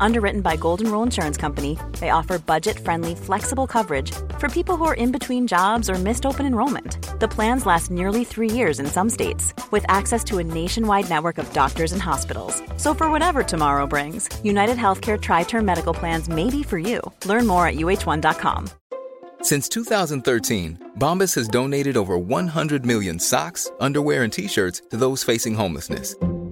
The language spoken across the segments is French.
Underwritten by Golden Rule Insurance Company, they offer budget friendly, flexible coverage for people who are in between jobs or missed open enrollment. The plans last nearly three years in some states, with access to a nationwide network of doctors and hospitals. So, for whatever tomorrow brings, United Healthcare Tri Term Medical Plans may be for you. Learn more at uh1.com. Since 2013, Bombas has donated over 100 million socks, underwear, and t shirts to those facing homelessness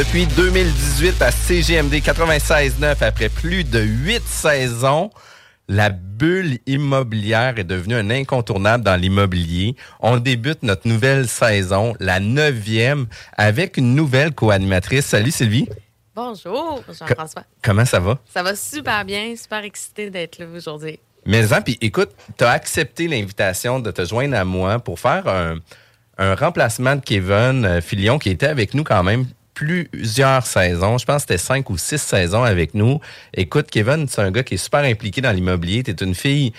Depuis 2018 à CGMD 96.9, après plus de huit saisons, la bulle immobilière est devenue un incontournable dans l'immobilier. On débute notre nouvelle saison, la neuvième, avec une nouvelle co-animatrice. Salut Sylvie. Bonjour, Jean-François. Comment ça va? Ça va super bien, super excité d'être là aujourd'hui. Mais hein, puis écoute, tu as accepté l'invitation de te joindre à moi pour faire un, un remplacement de Kevin euh, Filion qui était avec nous quand même plusieurs saisons. Je pense que c'était cinq ou six saisons avec nous. Écoute, Kevin, c'est un gars qui est super impliqué dans l'immobilier. Tu es une fille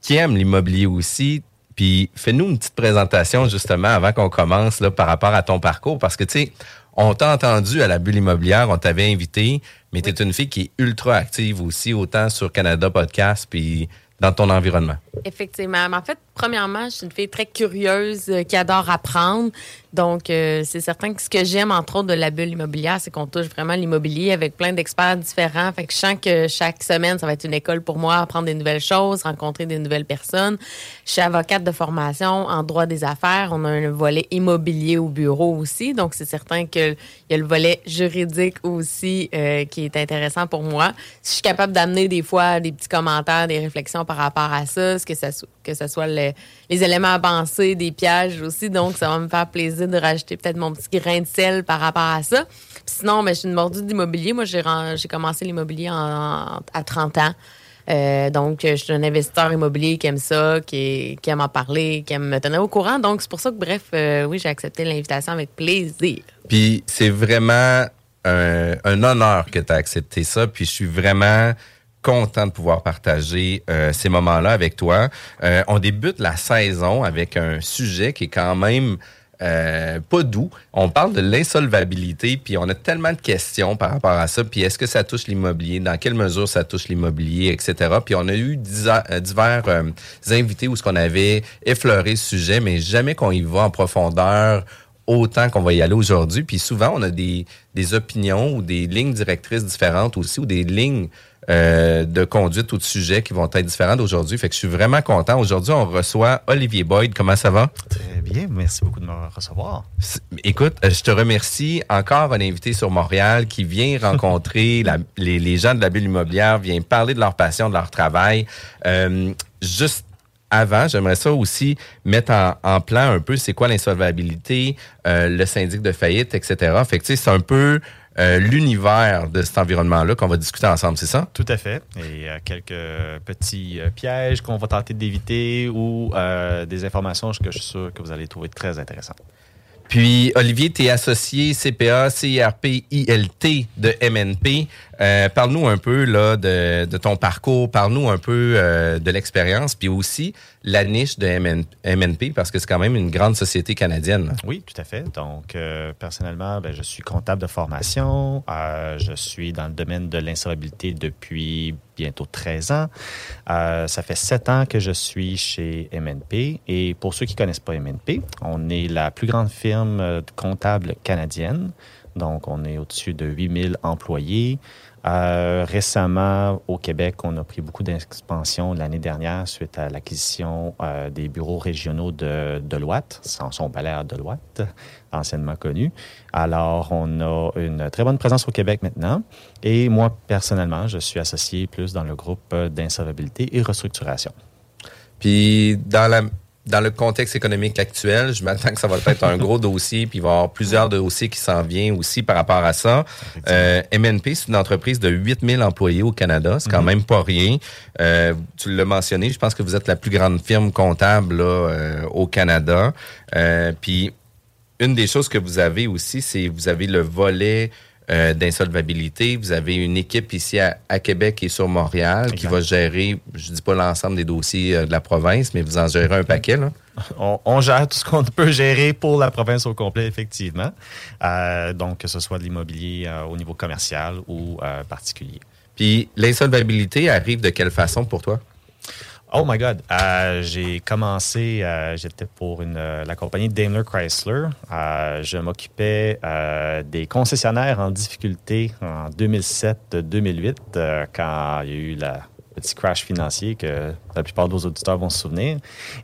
qui aime l'immobilier aussi. Puis fais-nous une petite présentation justement avant qu'on commence là, par rapport à ton parcours. Parce que tu sais, on t'a entendu à la bulle immobilière, on t'avait invité, mais tu es une fille qui est ultra active aussi, autant sur Canada Podcast, puis dans ton environnement. Effectivement. En fait, premièrement, je suis une fille très curieuse euh, qui adore apprendre. Donc, euh, c'est certain que ce que j'aime, entre autres, de la bulle immobilière, c'est qu'on touche vraiment l'immobilier avec plein d'experts différents. Fait que je sens que chaque semaine, ça va être une école pour moi, apprendre des nouvelles choses, rencontrer des nouvelles personnes. Je suis avocate de formation en droit des affaires. On a un volet immobilier au bureau aussi. Donc, c'est certain qu'il y a le volet juridique aussi euh, qui est intéressant pour moi. Si je suis capable d'amener des fois des petits commentaires, des réflexions par rapport à ça, que ça, que ce soit les éléments avancés, des pièges aussi. Donc, ça va me faire plaisir de rajouter peut-être mon petit grain de sel par rapport à ça. sinon, ben, je suis une mordue d'immobilier. Moi, j'ai commencé l'immobilier à 30 ans. Euh, donc, je suis un investisseur immobilier qui aime ça, qui, aime en parler, qui aime me tenir au courant. Donc, c'est pour ça que, bref, euh, oui, j'ai accepté l'invitation avec plaisir. Puis, c'est vraiment un, un honneur que tu as accepté ça. Puis, je suis vraiment content de pouvoir partager euh, ces moments-là avec toi. Euh, on débute la saison avec un sujet qui est quand même euh, pas doux. On parle de l'insolvabilité, puis on a tellement de questions par rapport à ça. Puis est-ce que ça touche l'immobilier? Dans quelle mesure ça touche l'immobilier, etc. Puis on a eu divers invités où ce qu'on avait effleuré ce sujet, mais jamais qu'on y va en profondeur autant qu'on va y aller aujourd'hui. Puis souvent, on a des, des opinions ou des lignes directrices différentes aussi, ou des lignes euh, de conduite ou de sujets qui vont être différents d'aujourd'hui. Fait que je suis vraiment content. Aujourd'hui, on reçoit Olivier Boyd. Comment ça va? Très bien. Merci beaucoup de me recevoir. Écoute, euh, je te remercie. Encore un invité sur Montréal qui vient rencontrer les, gens de la bulle immobilière, vient parler de leur passion, de leur travail. Euh, juste avant, j'aimerais ça aussi mettre en, plan un peu c'est quoi l'insolvabilité, le syndic de faillite, etc. Fait que tu sais, c'est un peu euh, l'univers de cet environnement-là qu'on va discuter ensemble, c'est ça? Tout à fait. Et euh, quelques petits euh, pièges qu'on va tenter d'éviter ou des informations que je suis sûr que vous allez trouver très intéressantes. Puis, Olivier, tu es associé CPA, CIRP, ILT de MNP. Euh, parle-nous un peu là, de, ton parcours, parle-nous un peu euh, de l'expérience, puis aussi la niche de MN, MNP, parce que c'est quand même une grande société canadienne. Oui, tout à fait. Donc, euh, personnellement, ben, je suis comptable de formation. Je suis dans le domaine de l'insolvabilité depuis bientôt 13 ans. Ça fait 7 ans que je suis chez MNP. Et pour ceux qui ne connaissent pas MNP, on est la plus grande firme comptable canadienne. Donc, on est au-dessus de 8000 employés. Euh, récemment, au Québec, on a pris beaucoup d'expansion l'année dernière suite à l'acquisition euh, des bureaux régionaux de Deloitte, sans son palais à Deloitte, anciennement connu. Alors, on a une très bonne présence au Québec maintenant. Et moi, personnellement, je suis associé plus dans le groupe d'insolvabilité et restructuration. Puis, dans la dans le contexte économique actuel, je m'attends que ça va être un gros dossier, puis il va y avoir plusieurs dossiers qui s'en viennent aussi par rapport à ça. Euh, MNP, c'est une entreprise de 8000 employés au Canada. C'est quand même pas rien. Euh, tu l'as mentionné, je pense que vous êtes la plus grande firme comptable là, euh, au Canada. Euh, puis, une des choses que vous avez aussi, c'est vous avez le volet euh, d'insolvabilité. Vous avez une équipe ici à, à Québec et sur Montréal qui va gérer, je dis pas l'ensemble des dossiers euh, de la province, mais vous en gérez un paquet. Là. On, on gère tout ce qu'on peut gérer pour la province au complet, effectivement. Euh, donc, que ce soit de l'immobilier au niveau commercial ou particulier. Puis l'insolvabilité arrive de quelle façon pour toi? Oh my God! Euh, j'ai commencé, euh, j'étais pour euh, la compagnie Daimler Chrysler. Je m'occupais des concessionnaires en difficulté en 2007-2008, euh, quand il y a eu la petit crash financier que la plupart de vos auditeurs vont se souvenir.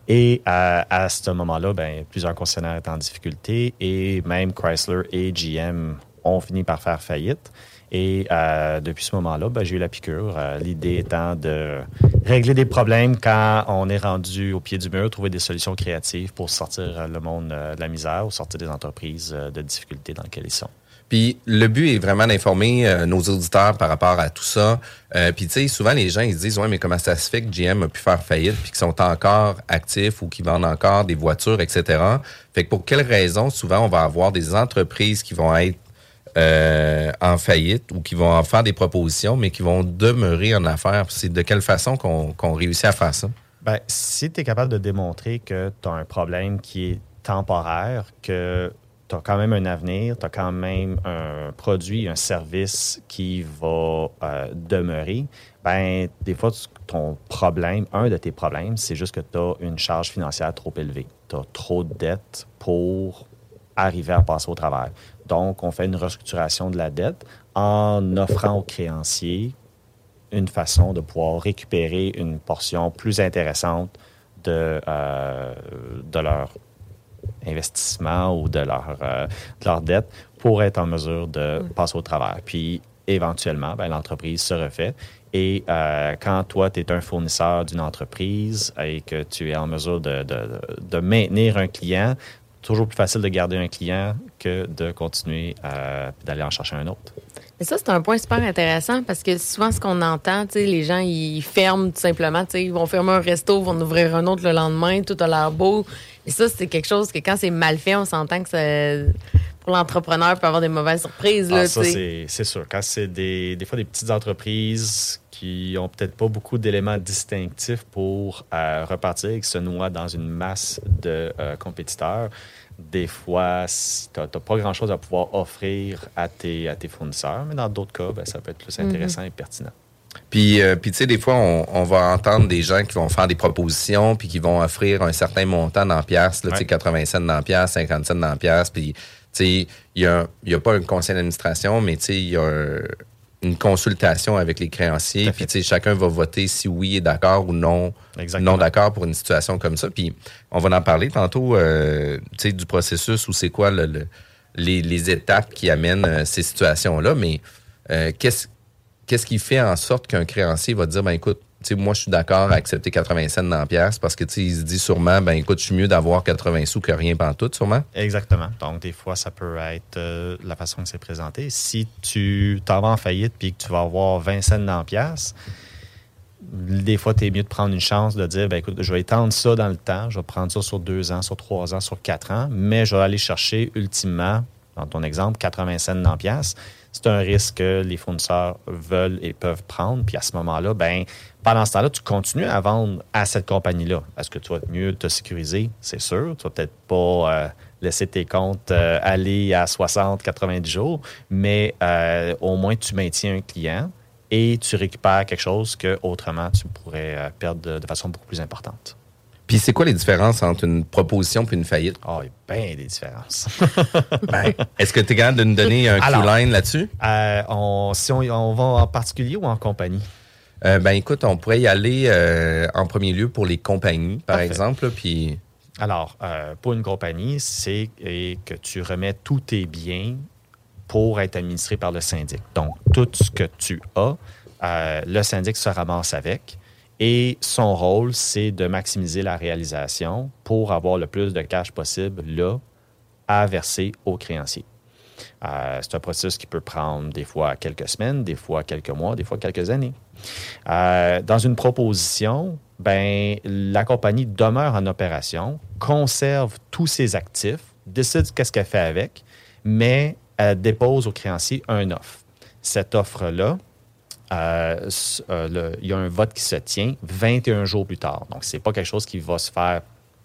Et euh, à ce moment-là, ben, plusieurs concessionnaires étaient en difficulté et même Chrysler et GM ont fini par faire faillite. Et euh, depuis ce moment-là, ben, j'ai eu la piqûre. Euh, L'idée étant de régler des problèmes quand on est rendu au pied du mur, trouver des solutions créatives pour sortir euh, le monde de la misère ou sortir des entreprises de difficultés dans lesquelles ils sont. Puis le but est vraiment d'informer nos auditeurs par rapport à tout ça. Puis tu sais, souvent les gens ils se disent ouais mais comment ça se fait que GM a pu faire faillite puis qu'ils sont encore actifs ou qu'ils vendent encore des voitures etc. Fait que pour quelles raisons souvent on va avoir des entreprises qui vont être euh, en faillite ou qui vont en faire des propositions mais qui vont demeurer en affaires. C'est de quelle façon qu'on réussit à faire ça? Ben, si tu es capable de démontrer que tu as un problème qui est temporaire, que tu as quand même un avenir, tu as quand même un produit, un service qui va euh, demeurer, ben, des fois, ton problème, un de tes problèmes, c'est juste que tu as une charge financière trop élevée. Tu as trop de dettes pour arriver à passer au travers. Donc, on fait une restructuration de la dette en offrant aux créanciers une façon de pouvoir récupérer une portion plus intéressante de, euh, de leur investissement ou de leur, euh, de leur dette pour être en mesure de passer au travers. Puis, éventuellement, ben, l'entreprise se refait. Et euh, quand toi, tu es un fournisseur d'une entreprise et que tu es en mesure de, de, de maintenir un client, toujours plus facile de garder un client que de continuer d'aller en chercher un autre. Mais ça, c'est un point super intéressant parce que souvent, ce qu'on entend, tu sais, les gens, ils ferment tout simplement. Tu sais, ils vont fermer un resto, ils vont en ouvrir un autre le lendemain, tout a l'air beau. Et ça, c'est quelque chose que quand c'est mal fait, on s'entend que ça, pour l'entrepreneur, peut avoir des mauvaises surprises. Ah, ça, c'est sûr. Quand c'est des, des fois des petites entreprises qui ont peut-être pas beaucoup d'éléments distinctifs pour euh, repartir et qui se noient dans une masse de euh, compétiteurs, des fois, tu n'as pas grand-chose à pouvoir offrir à tes, à tes fournisseurs, mais dans d'autres cas, ben, ça peut être plus intéressant et pertinent. Puis, euh, puis tu sais, des fois, on, on va entendre des gens qui vont faire des propositions puis qui vont offrir un certain montant dans piastres, là, tu sais, Ouais. 80 cents dans piastres, 50 cents dans piastres. Puis, tu sais, il y a, il y a pas un conseil d'administration, mais tu sais, il y a un- une consultation avec les créanciers. Puis, tu sais, chacun va voter si oui est d'accord ou non, Exactement. non d'accord pour une situation comme ça. Puis, on va en parler tantôt, euh, tu sais, du processus ou c'est quoi le, le- les, les étapes qui amènent euh, ces situations-là. Mais euh, qu'est-ce qu'est-ce qui fait en sorte qu'un créancier va dire, ben écoute, moi, je suis d'accord à accepter 80 cents dans pièce parce que, il se dit sûrement, ben écoute, je suis mieux d'avoir 80 sous que rien pantoute, sûrement. Exactement. Donc, des fois, ça peut être euh, la façon que c'est présenté. Si tu t'en vas en faillite puis que tu vas avoir 20 cents dans pièce, des fois, tu es mieux de prendre une chance de dire, ben, écoute, je vais étendre ça dans le temps, je vais prendre ça sur deux ans, sur trois ans, sur quatre ans, mais je vais aller chercher ultimement, dans ton exemple, 80 cents dans pièce. C'est un risque que les fournisseurs veulent et peuvent prendre. Puis à ce moment-là, ben, pendant ce temps-là, tu continues à vendre à cette compagnie-là. Est-ce que tu vas mieux te sécuriser? C'est sûr. Tu vas peut-être pas euh, laisser tes comptes euh, aller à 60, 90 jours, mais euh, au moins tu maintiens un client et tu récupères quelque chose que autrement tu pourrais perdre de, de façon beaucoup plus importante. Puis c'est quoi les différences entre une proposition et une faillite? Oh, il y a bien des différences. Ben, Est-ce que tu es capable de nous donner un Alors, line là-dessus? Euh, on, si on, on va en particulier ou en compagnie? Euh, ben écoute, on pourrait y aller euh, en premier lieu pour les compagnies, par Parfait. exemple. Puis Alors, euh, pour une compagnie, c'est que tu remets tous tes biens pour être administré par le syndic. Donc, tout ce que tu as, euh, le syndic se ramasse avec. Et son rôle, c'est de maximiser la réalisation pour avoir le plus de cash possible là à verser aux créanciers. Euh, c'est un processus qui peut prendre des fois quelques semaines, des fois quelques mois, des fois quelques années. Euh, dans une proposition, ben, la compagnie demeure en opération, conserve tous ses actifs, décide qu'est-ce qu'elle fait avec, mais elle dépose au créancier un offre. Cette offre-là, euh, il y a un vote qui se tient 21 jours plus tard. Donc, ce n'est pas quelque chose qui va se faire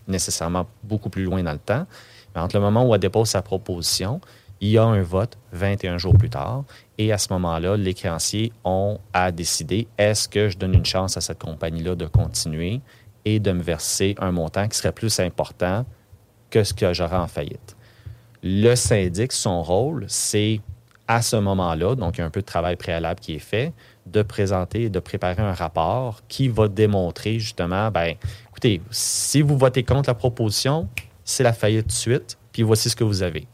nécessairement beaucoup plus loin dans le temps. Mais entre le moment où elle dépose sa proposition, il y a un vote 21 jours plus tard. Et à ce moment-là, les créanciers ont à décider est-ce que je donne une chance à cette compagnie-là de continuer et de me verser un montant qui serait plus important que ce que j'aurais en faillite? Le syndic, son rôle, c'est à ce moment-là, donc il y a un peu de travail préalable qui est fait, de présenter, de préparer un rapport qui va démontrer justement, ben, écoutez, si vous votez contre la proposition, c'est la faillite de suite, puis voici ce que vous avez.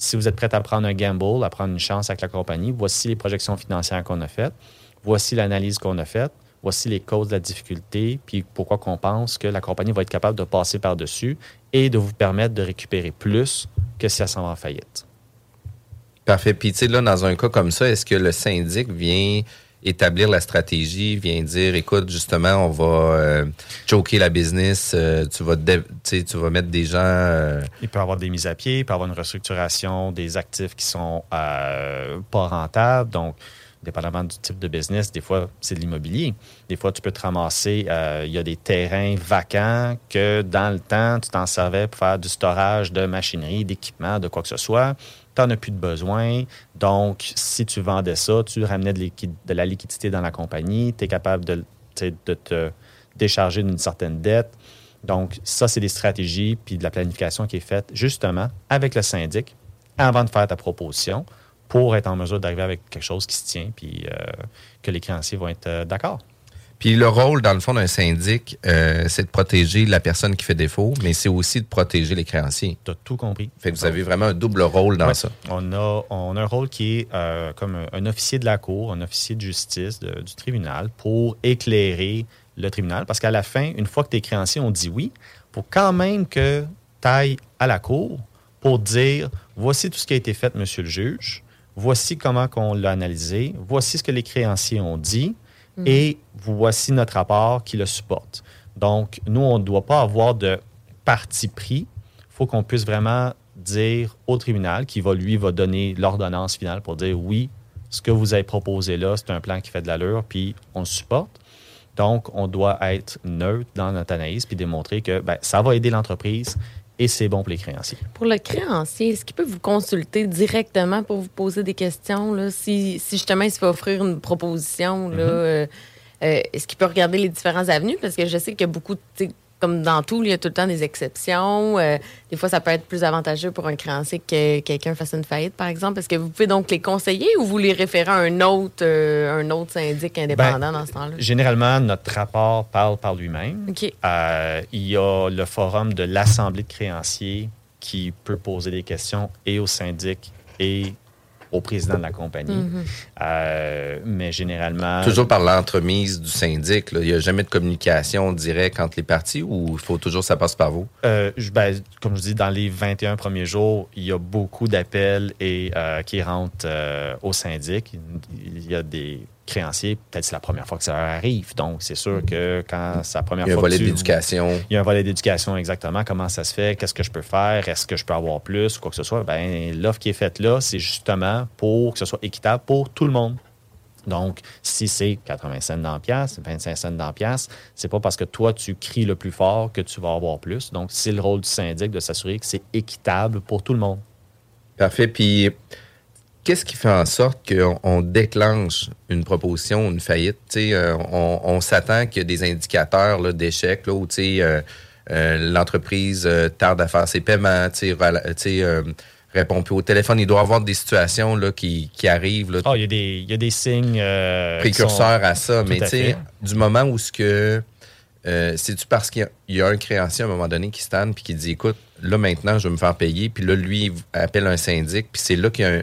Si vous êtes prêt à prendre un gamble, à prendre une chance avec la compagnie, voici les projections financières qu'on a faites, voici l'analyse qu'on a faite, voici les causes de la difficulté, puis pourquoi qu'on pense que la compagnie va être capable de passer par-dessus et de vous permettre de récupérer plus que si elle s'en va en faillite. Parfait. Puis, tu sais, là, dans un cas comme ça, est-ce que le syndic vient établir la stratégie, vient dire, écoute, justement, on va euh, choquer la business, euh, tu, vas tu vas mettre des gens... euh, Il peut y avoir des mises à pied, il peut y avoir une restructuration des actifs qui sont euh, pas rentables. Donc, dépendamment du type de business, des fois, c'est de l'immobilier. Des fois, tu peux te ramasser, il y a des terrains vacants que dans le temps, tu t'en servais pour faire du storage de machinerie, d'équipement, de quoi que ce soit. Tu plus de besoin. Donc, si tu vendais ça, tu ramenais de, la liquidité dans la compagnie, tu es capable de te décharger d'une certaine dette. Donc, ça, c'est des stratégies puis de la planification qui est faite justement avec le syndic avant de faire ta proposition pour être en mesure d'arriver avec quelque chose qui se tient puis euh, que les créanciers vont être euh, d'accord. Puis le rôle, dans le fond, d'un syndic, euh, c'est de protéger la personne qui fait défaut, mais c'est aussi de protéger les créanciers. Tu as tout compris. Fait que vous avez vraiment un double rôle dans Ouais. ça. On a, on a un rôle qui est euh, comme un, un officier de la cour, un officier de justice de- du tribunal pour éclairer le tribunal. Parce qu'à la fin, une fois que tes créanciers ont dit oui, faut quand même que tu ailles à la cour pour dire voici tout ce qui a été fait, monsieur le juge, voici comment on l'a analysé, voici ce que les créanciers ont dit et voici notre rapport qui le supporte. Donc, nous, on ne doit pas avoir de parti pris. Il faut qu'on puisse vraiment dire au tribunal qui va, lui, va donner l'ordonnance finale pour dire oui, ce que vous avez proposé là, c'est un plan qui fait de l'allure, puis on le supporte. Donc, on doit être neutre dans notre analyse puis démontrer que ben, ça va aider l'entreprise et c'est bon pour les créanciers. Pour le créancier, est-ce qu'il peut vous consulter directement pour vous poser des questions? Là? Si, si justement il se fait offrir une proposition, là, euh, euh, est-ce qu'il peut regarder les différents avenues? Parce que je sais qu'il y a beaucoup, de- comme dans tout, il y a tout le temps des exceptions. Euh, des fois, ça peut être plus avantageux pour un créancier que quelqu'un fasse une faillite, par exemple. Est-ce que vous pouvez donc les conseiller ou vous les référez à un autre, euh, un autre syndic indépendant Ben, dans ce temps-là? Généralement, notre rapport parle par lui-même. Euh, il y a le forum de l'Assemblée de créanciers qui peut poser des questions et au syndic et au président de la compagnie. Mhm. Euh, mais généralement... Toujours par l'entremise du syndic. là. Il n'y a jamais de communication directe entre les parties ou il faut toujours que ça passe par vous? Euh, je- ben, comme je dis, dans les 21 premiers jours, il y a beaucoup d'appels et euh, qui rentrent euh, au syndic. Il y a des créanciers, peut-être c'est la première fois que ça leur arrive. Donc, c'est sûr que quand c'est la première Il y a un fois volet d'éducation. il y a un volet d'éducation exactement. Comment ça se fait? Qu'est-ce que je peux faire? Est-ce que je peux avoir plus? Quoi que ce soit? Ben, l'offre qui est faite là, c'est justement pour que ce soit équitable pour tout le monde. Donc, si c'est 80 cents dans pièce, 25 cents dans pièce, c'est pas parce que toi, tu cries le plus fort que tu vas avoir plus. Donc, c'est le rôle du syndic de s'assurer que c'est équitable pour tout le monde. Parfait. Puis, qu'est-ce qui fait en sorte qu'on on déclenche une proposition, une faillite? Euh, on, on s'attend qu'il y a des indicateurs d'échec, où euh, euh, l'entreprise tarde à faire ses paiements, tu sais, rela- tu sais, euh, répond plus au téléphone. Il doit y avoir des situations là, qui, qui arrivent. Là, Ah, il y a des, il y a des signes. qui précurseur sont- à ça. Tout Mais à du moment où ce que. C'est-tu parce qu'il y a- il y, a un créancier à un moment donné qui stand puis qui dit écoute, là maintenant, je vais me faire payer. Puis là, lui, il appelle un syndic. Puis c'est là qu'il y a un,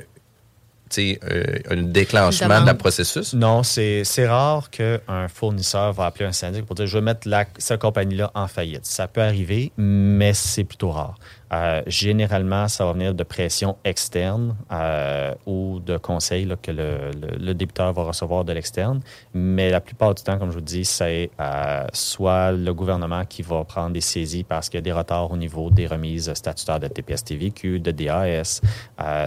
euh, un déclenchement Demande. de la processus? Non, c'est c'est rare qu'un fournisseur va appeler un syndic pour dire je vais mettre la, cette compagnie-là en faillite. Ça peut arriver, mais c'est plutôt rare. Euh, généralement, ça va venir de pression externe euh, ou de conseils que le, débiteur va recevoir de l'externe. Mais la plupart du temps, comme je vous dis, c'est euh, soit le gouvernement qui va prendre des saisies parce qu'il y a des retards au niveau des remises statutaires de TPS-TVQ, de DAS.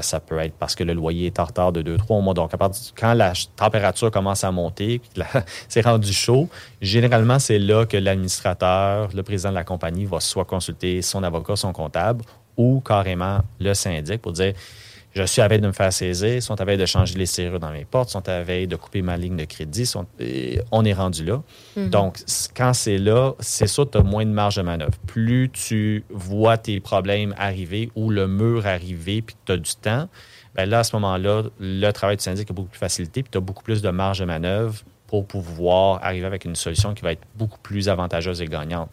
Ça peut être parce que le loyer est en retard de 2-3 mois. Donc, à partir du- quand la température commence à monter, c'est rendu chaud, généralement, c'est là que l'administrateur, le président de la compagnie, va soit consulter son avocat, son comptable, ou carrément le syndic pour dire je suis à veille de me faire saisir, sont à veille de changer les serrures dans mes portes, sont à veille de couper ma ligne de crédit, sont- on est rendu là. Donc, c- quand c'est là, c'est sûr que tu as moins de marge de manœuvre. Plus tu vois tes problèmes arriver ou le mur arriver puis que tu as du temps, ben là, à ce moment-là, le travail du syndic est beaucoup plus facilité puis tu as beaucoup plus de marge de manœuvre pour pouvoir arriver avec une solution qui va être beaucoup plus avantageuse et gagnante.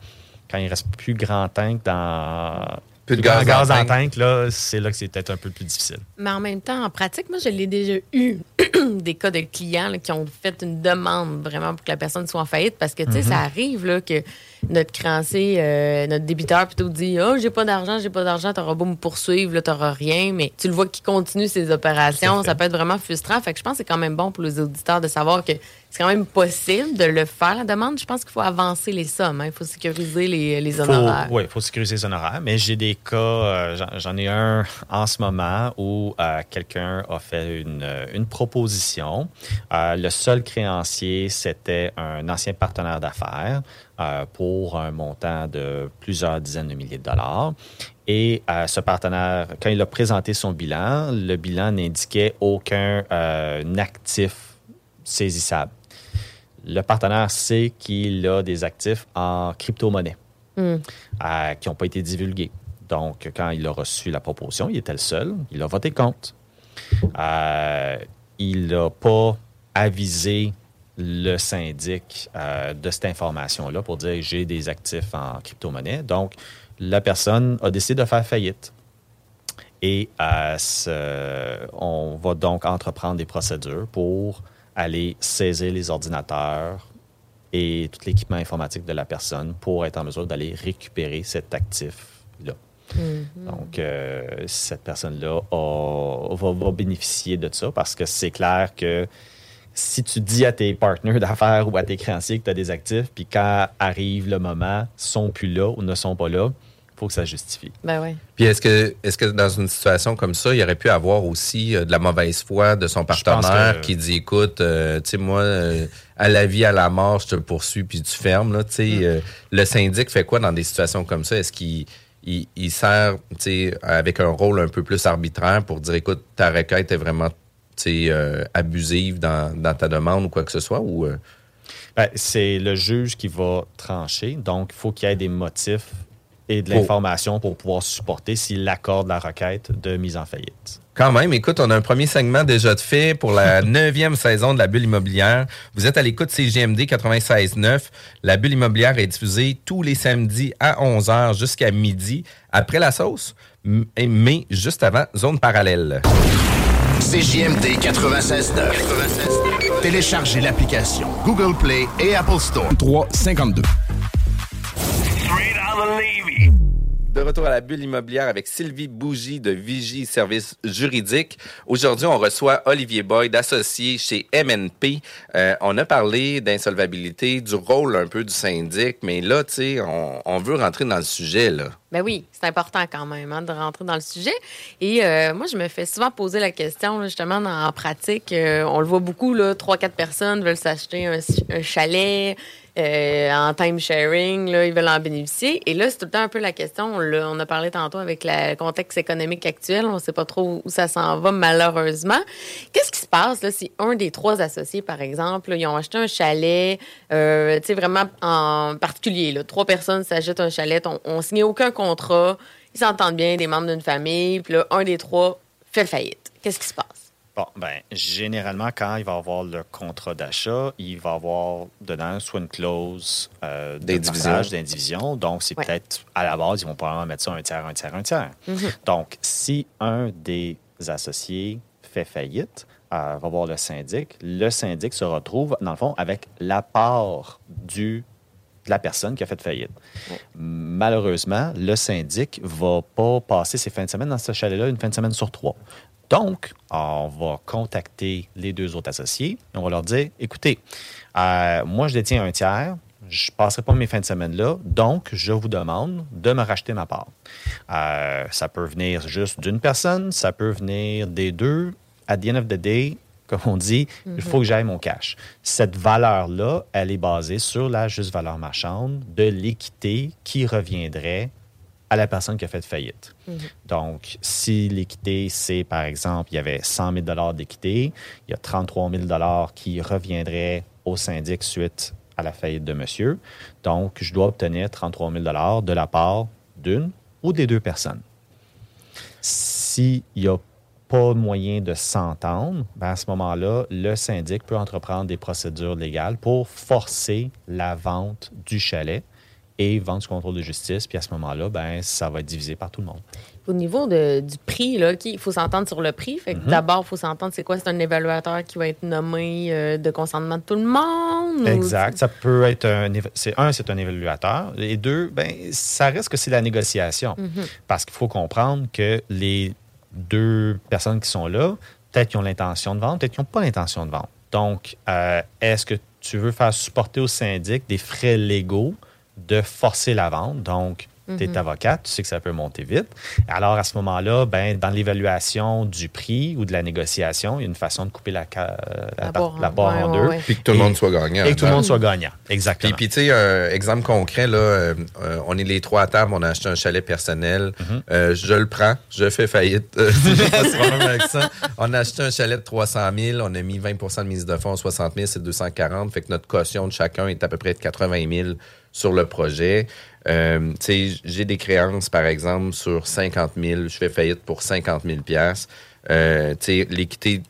Quand il reste plus grand tank dans... Plus de gaz tank. le tank, là, c'est là que c'est peut-être un peu plus difficile. Mais en même temps, en pratique, moi, je l'ai déjà eu des cas de clients là, qui ont fait une demande vraiment pour que la personne soit en faillite parce que, tu sais, ça arrive là, que notre créancier, euh, notre débiteur plutôt dit Oh, j'ai pas d'argent, j'ai pas d'argent, t'auras beau me poursuivre, là, t'auras rien. Mais tu le vois qui continue ses opérations. Ça peut être vraiment frustrant. Fait que je pense que c'est quand même bon pour les auditeurs de savoir que c'est quand même possible de le faire, la demande. Je pense qu'il faut avancer les sommes. hein. Il faut sécuriser les, les honoraires. Oui, il faut sécuriser les honoraires. Mais j'ai des cas, euh, j'en- ai un en ce moment où euh, quelqu'un a fait une, euh, une proposition. Euh, le seul créancier, c'était un ancien partenaire d'affaires pour un montant de plusieurs dizaines de milliers de dollars. Et euh, ce partenaire, quand il a présenté son bilan, le bilan n'indiquait aucun euh, actif saisissable. Le partenaire sait qu'il a des actifs en crypto-monnaie euh, qui n'ont pas été divulgués. Donc, quand il a reçu la proposition, il était le seul. Il a voté contre. Euh, il n'a pas avisé le syndic euh, de cette information-là pour dire j'ai des actifs en crypto-monnaie. Donc, la personne a décidé de faire faillite. Et ce- on va donc entreprendre des procédures pour aller saisir les ordinateurs et tout l'équipement informatique de la personne pour être en mesure d'aller récupérer cet actif-là. Donc, euh, cette personne-là va, va bénéficier de ça parce que c'est clair que si tu dis à tes partenaires d'affaires ou à tes créanciers que tu as des actifs, puis quand arrive le moment, sont plus là ou ne sont pas là, faut que ça justifie. Ben oui. Puis est-ce que, est-ce que dans une situation comme ça, il aurait pu avoir aussi euh, de la mauvaise foi de son partenaire que- qui dit écoute, euh, tu sais, moi, euh, à la vie, à la mort, je te poursuis puis tu fermes. Là, tu sais, euh, le syndic fait quoi dans des situations comme ça? Est-ce qu'il il, il sert tu sais, avec un rôle un peu plus arbitraire pour dire écoute, ta requête est vraiment tu sais, euh, abusive dans, dans ta demande ou quoi que ce soit? Ou, euh, Ben, c'est le juge qui va trancher. Donc, il faut qu'il y ait des motifs et de l'information pour pouvoir supporter s'il accorde la requête de mise en faillite. Quand même, écoute, on a un premier segment déjà de fait pour la neuvième saison de la bulle immobilière. Vous êtes à l'écoute CGMD 96.9. La bulle immobilière est diffusée tous les samedis à 11h jusqu'à midi, après la sauce, mais juste avant Zone Parallèle. CJMD 96.9. Téléchargez l'application Google Play et Apple Store. 352. De retour à la bulle immobilière avec Sylvie Bougie de Vigie Services Juridiques. Aujourd'hui, on reçoit Olivier Boyd, associé chez MNP. Euh, on a parlé d'insolvabilité, du rôle un peu du syndic, mais là, tu sais, on, on veut rentrer dans le sujet, là. Ben oui, c'est important quand même hein, de rentrer dans le sujet. Et euh, moi, je me fais souvent poser la question, là, justement, en pratique. euh, on le voit beaucoup, là, trois, quatre personnes veulent s'acheter un, un chalet euh, en time sharing, là, ils veulent en bénéficier. Et là, c'est tout le temps un peu la question. On, l'a- on a parlé tantôt avec le contexte économique actuel. On ne sait pas trop où ça s'en va, malheureusement. Qu'est-ce qui se passe là, si un des trois associés, par exemple, là, ils ont acheté un chalet, euh, tu sais, vraiment en particulier, là, trois personnes s'achètent un chalet, on, on signe aucun contrat, ils s'entendent bien, des membres d'une famille, puis là, un des trois fait faillite. Qu'est-ce qui se passe? Bon, ben, généralement, quand il va avoir le contrat d'achat, il va avoir dedans soit une clause euh, de D'indivision. partage, d'indivision. Donc, c'est Ouais. peut-être, à la base, ils vont probablement mettre ça un tiers, un tiers, un tiers. Donc, si un des associés fait faillite, euh, va voir le syndic, le syndic se retrouve, dans le fond, avec la part du de la personne qui a fait faillite. Malheureusement, le syndic va pas passer ses fins de semaine dans ce chalet-là une fin de semaine sur trois. Donc, on va contacter les deux autres associés et on va leur dire écoutez, euh, moi, je détiens un tiers, je ne passerai pas mes fins de semaine là, donc je vous demande de me racheter ma part. Euh, ça peut venir juste d'une personne, ça peut venir des deux. At the end of the day, comme on dit, il faut que j'aille mon cash. Cette valeur-là, elle est basée sur la juste valeur marchande de l'équité qui reviendrait à la personne qui a fait faillite. Donc, si l'équité, c'est par exemple, il y avait 100 000 d'équité, il y a 33 000 qui reviendraient au syndic suite à la faillite de monsieur. Donc, je dois obtenir 33 000 de la part d'une ou des deux personnes. S'il n'y a pas moyen de s'entendre, ben à ce moment-là, le syndic peut entreprendre des procédures légales pour forcer la vente du chalet et vente sous contrôle de justice. Puis à ce moment-là, ben, ça va être divisé par tout le monde. Au niveau de- du prix, là, il faut s'entendre sur le prix. Fait que Mhm. d'abord, il faut s'entendre, c'est quoi? C'est un évaluateur qui va être nommé euh, de consentement de tout le monde? ou- Exact. Ça peut être un. C'est un, c'est un évaluateur. Et deux, ben, ça reste que c'est la négociation. Parce qu'il faut comprendre que les deux personnes qui sont là, peut-être qu'ils ont l'intention de vendre, peut-être qu'ils n'ont pas l'intention de vendre. Donc, euh, est-ce que tu veux faire supporter au syndic des frais légaux de forcer la vente? Donc, tu es avocate, tu sais que ça peut monter vite. Alors, à ce moment-là, ben, dans l'évaluation du prix ou de la négociation, il y a une façon de couper la, ca- la, La barre en- la barre ouais, en ouais, deux. ouais. Puis que tout le monde soit gagnant. Et que tout le hein. monde soit gagnant. Puis, Exactement. puis tu sais, un exemple concret, là, euh, euh, on est les trois à table, on a acheté un chalet personnel. Mm-hmm. Euh, je le prends, je fais faillite. Euh. On a acheté un chalet de 300 000, on a mis 20% de mise de fonds, 60 000, c'est 240. Fait que notre caution de chacun est à peu près de 80 000 sur le projet. Euh, j'ai des créances, par exemple, sur 50 000. Je fais faillite pour 50 000 piastres. Euh, l'équité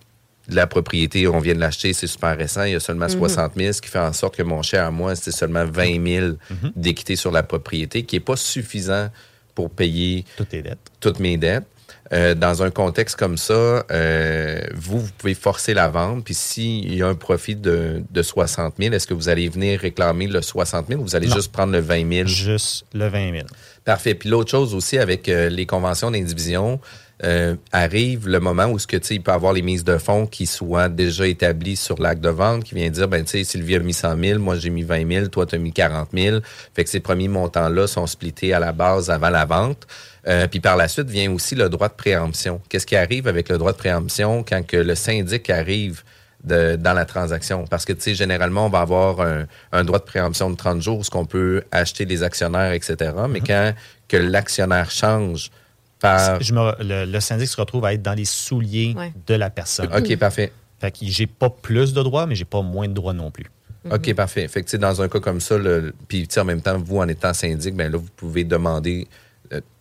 de la propriété, on vient de l'acheter, c'est super récent. Il y a seulement 60 000, ce qui fait en sorte que mon cher à moi, c'est seulement 20 000 d'équité sur la propriété, qui n'est pas suffisant pour payer Toutes tes dettes. toutes mes dettes. Euh, dans un contexte comme ça, euh, vous, vous pouvez forcer la vente. Puis s'il y a un profit de, de 60 000, est-ce que vous allez venir réclamer le 60 000 ou vous allez Non. juste prendre le 20 000? Juste le 20 000. Parfait. Puis l'autre chose aussi avec euh, les conventions d'indivision, euh, arrive le moment où ce que tu sais, il peut avoir les mises de fonds qui soient déjà établies sur l'acte de vente, qui vient dire ben tu sais Sylvie a mis 100 000, moi j'ai mis 20 000, toi tu as mis 40 000. Fait que ces premiers montants là sont splittés à la base avant la vente. Euh, puis par la suite vient aussi le droit de préemption. Qu'est-ce qui arrive avec le droit de préemption quand que le syndic arrive de- dans la transaction? Parce que, tu sais, généralement, on va avoir un, un droit de préemption de 30 jours, ce qu'on peut acheter des actionnaires, etc. Mais quand que l'actionnaire change par... Je me- le, le syndic se retrouve à être dans les souliers Ouais. de la personne. OK, parfait. Fait que j'ai pas plus de droits, mais j'ai pas moins de droits non plus. OK, parfait. Fait que, tu sais, dans un cas comme ça, le, puis, tu sais, en même temps, vous, en étant syndic, ben là, vous pouvez demander, euh,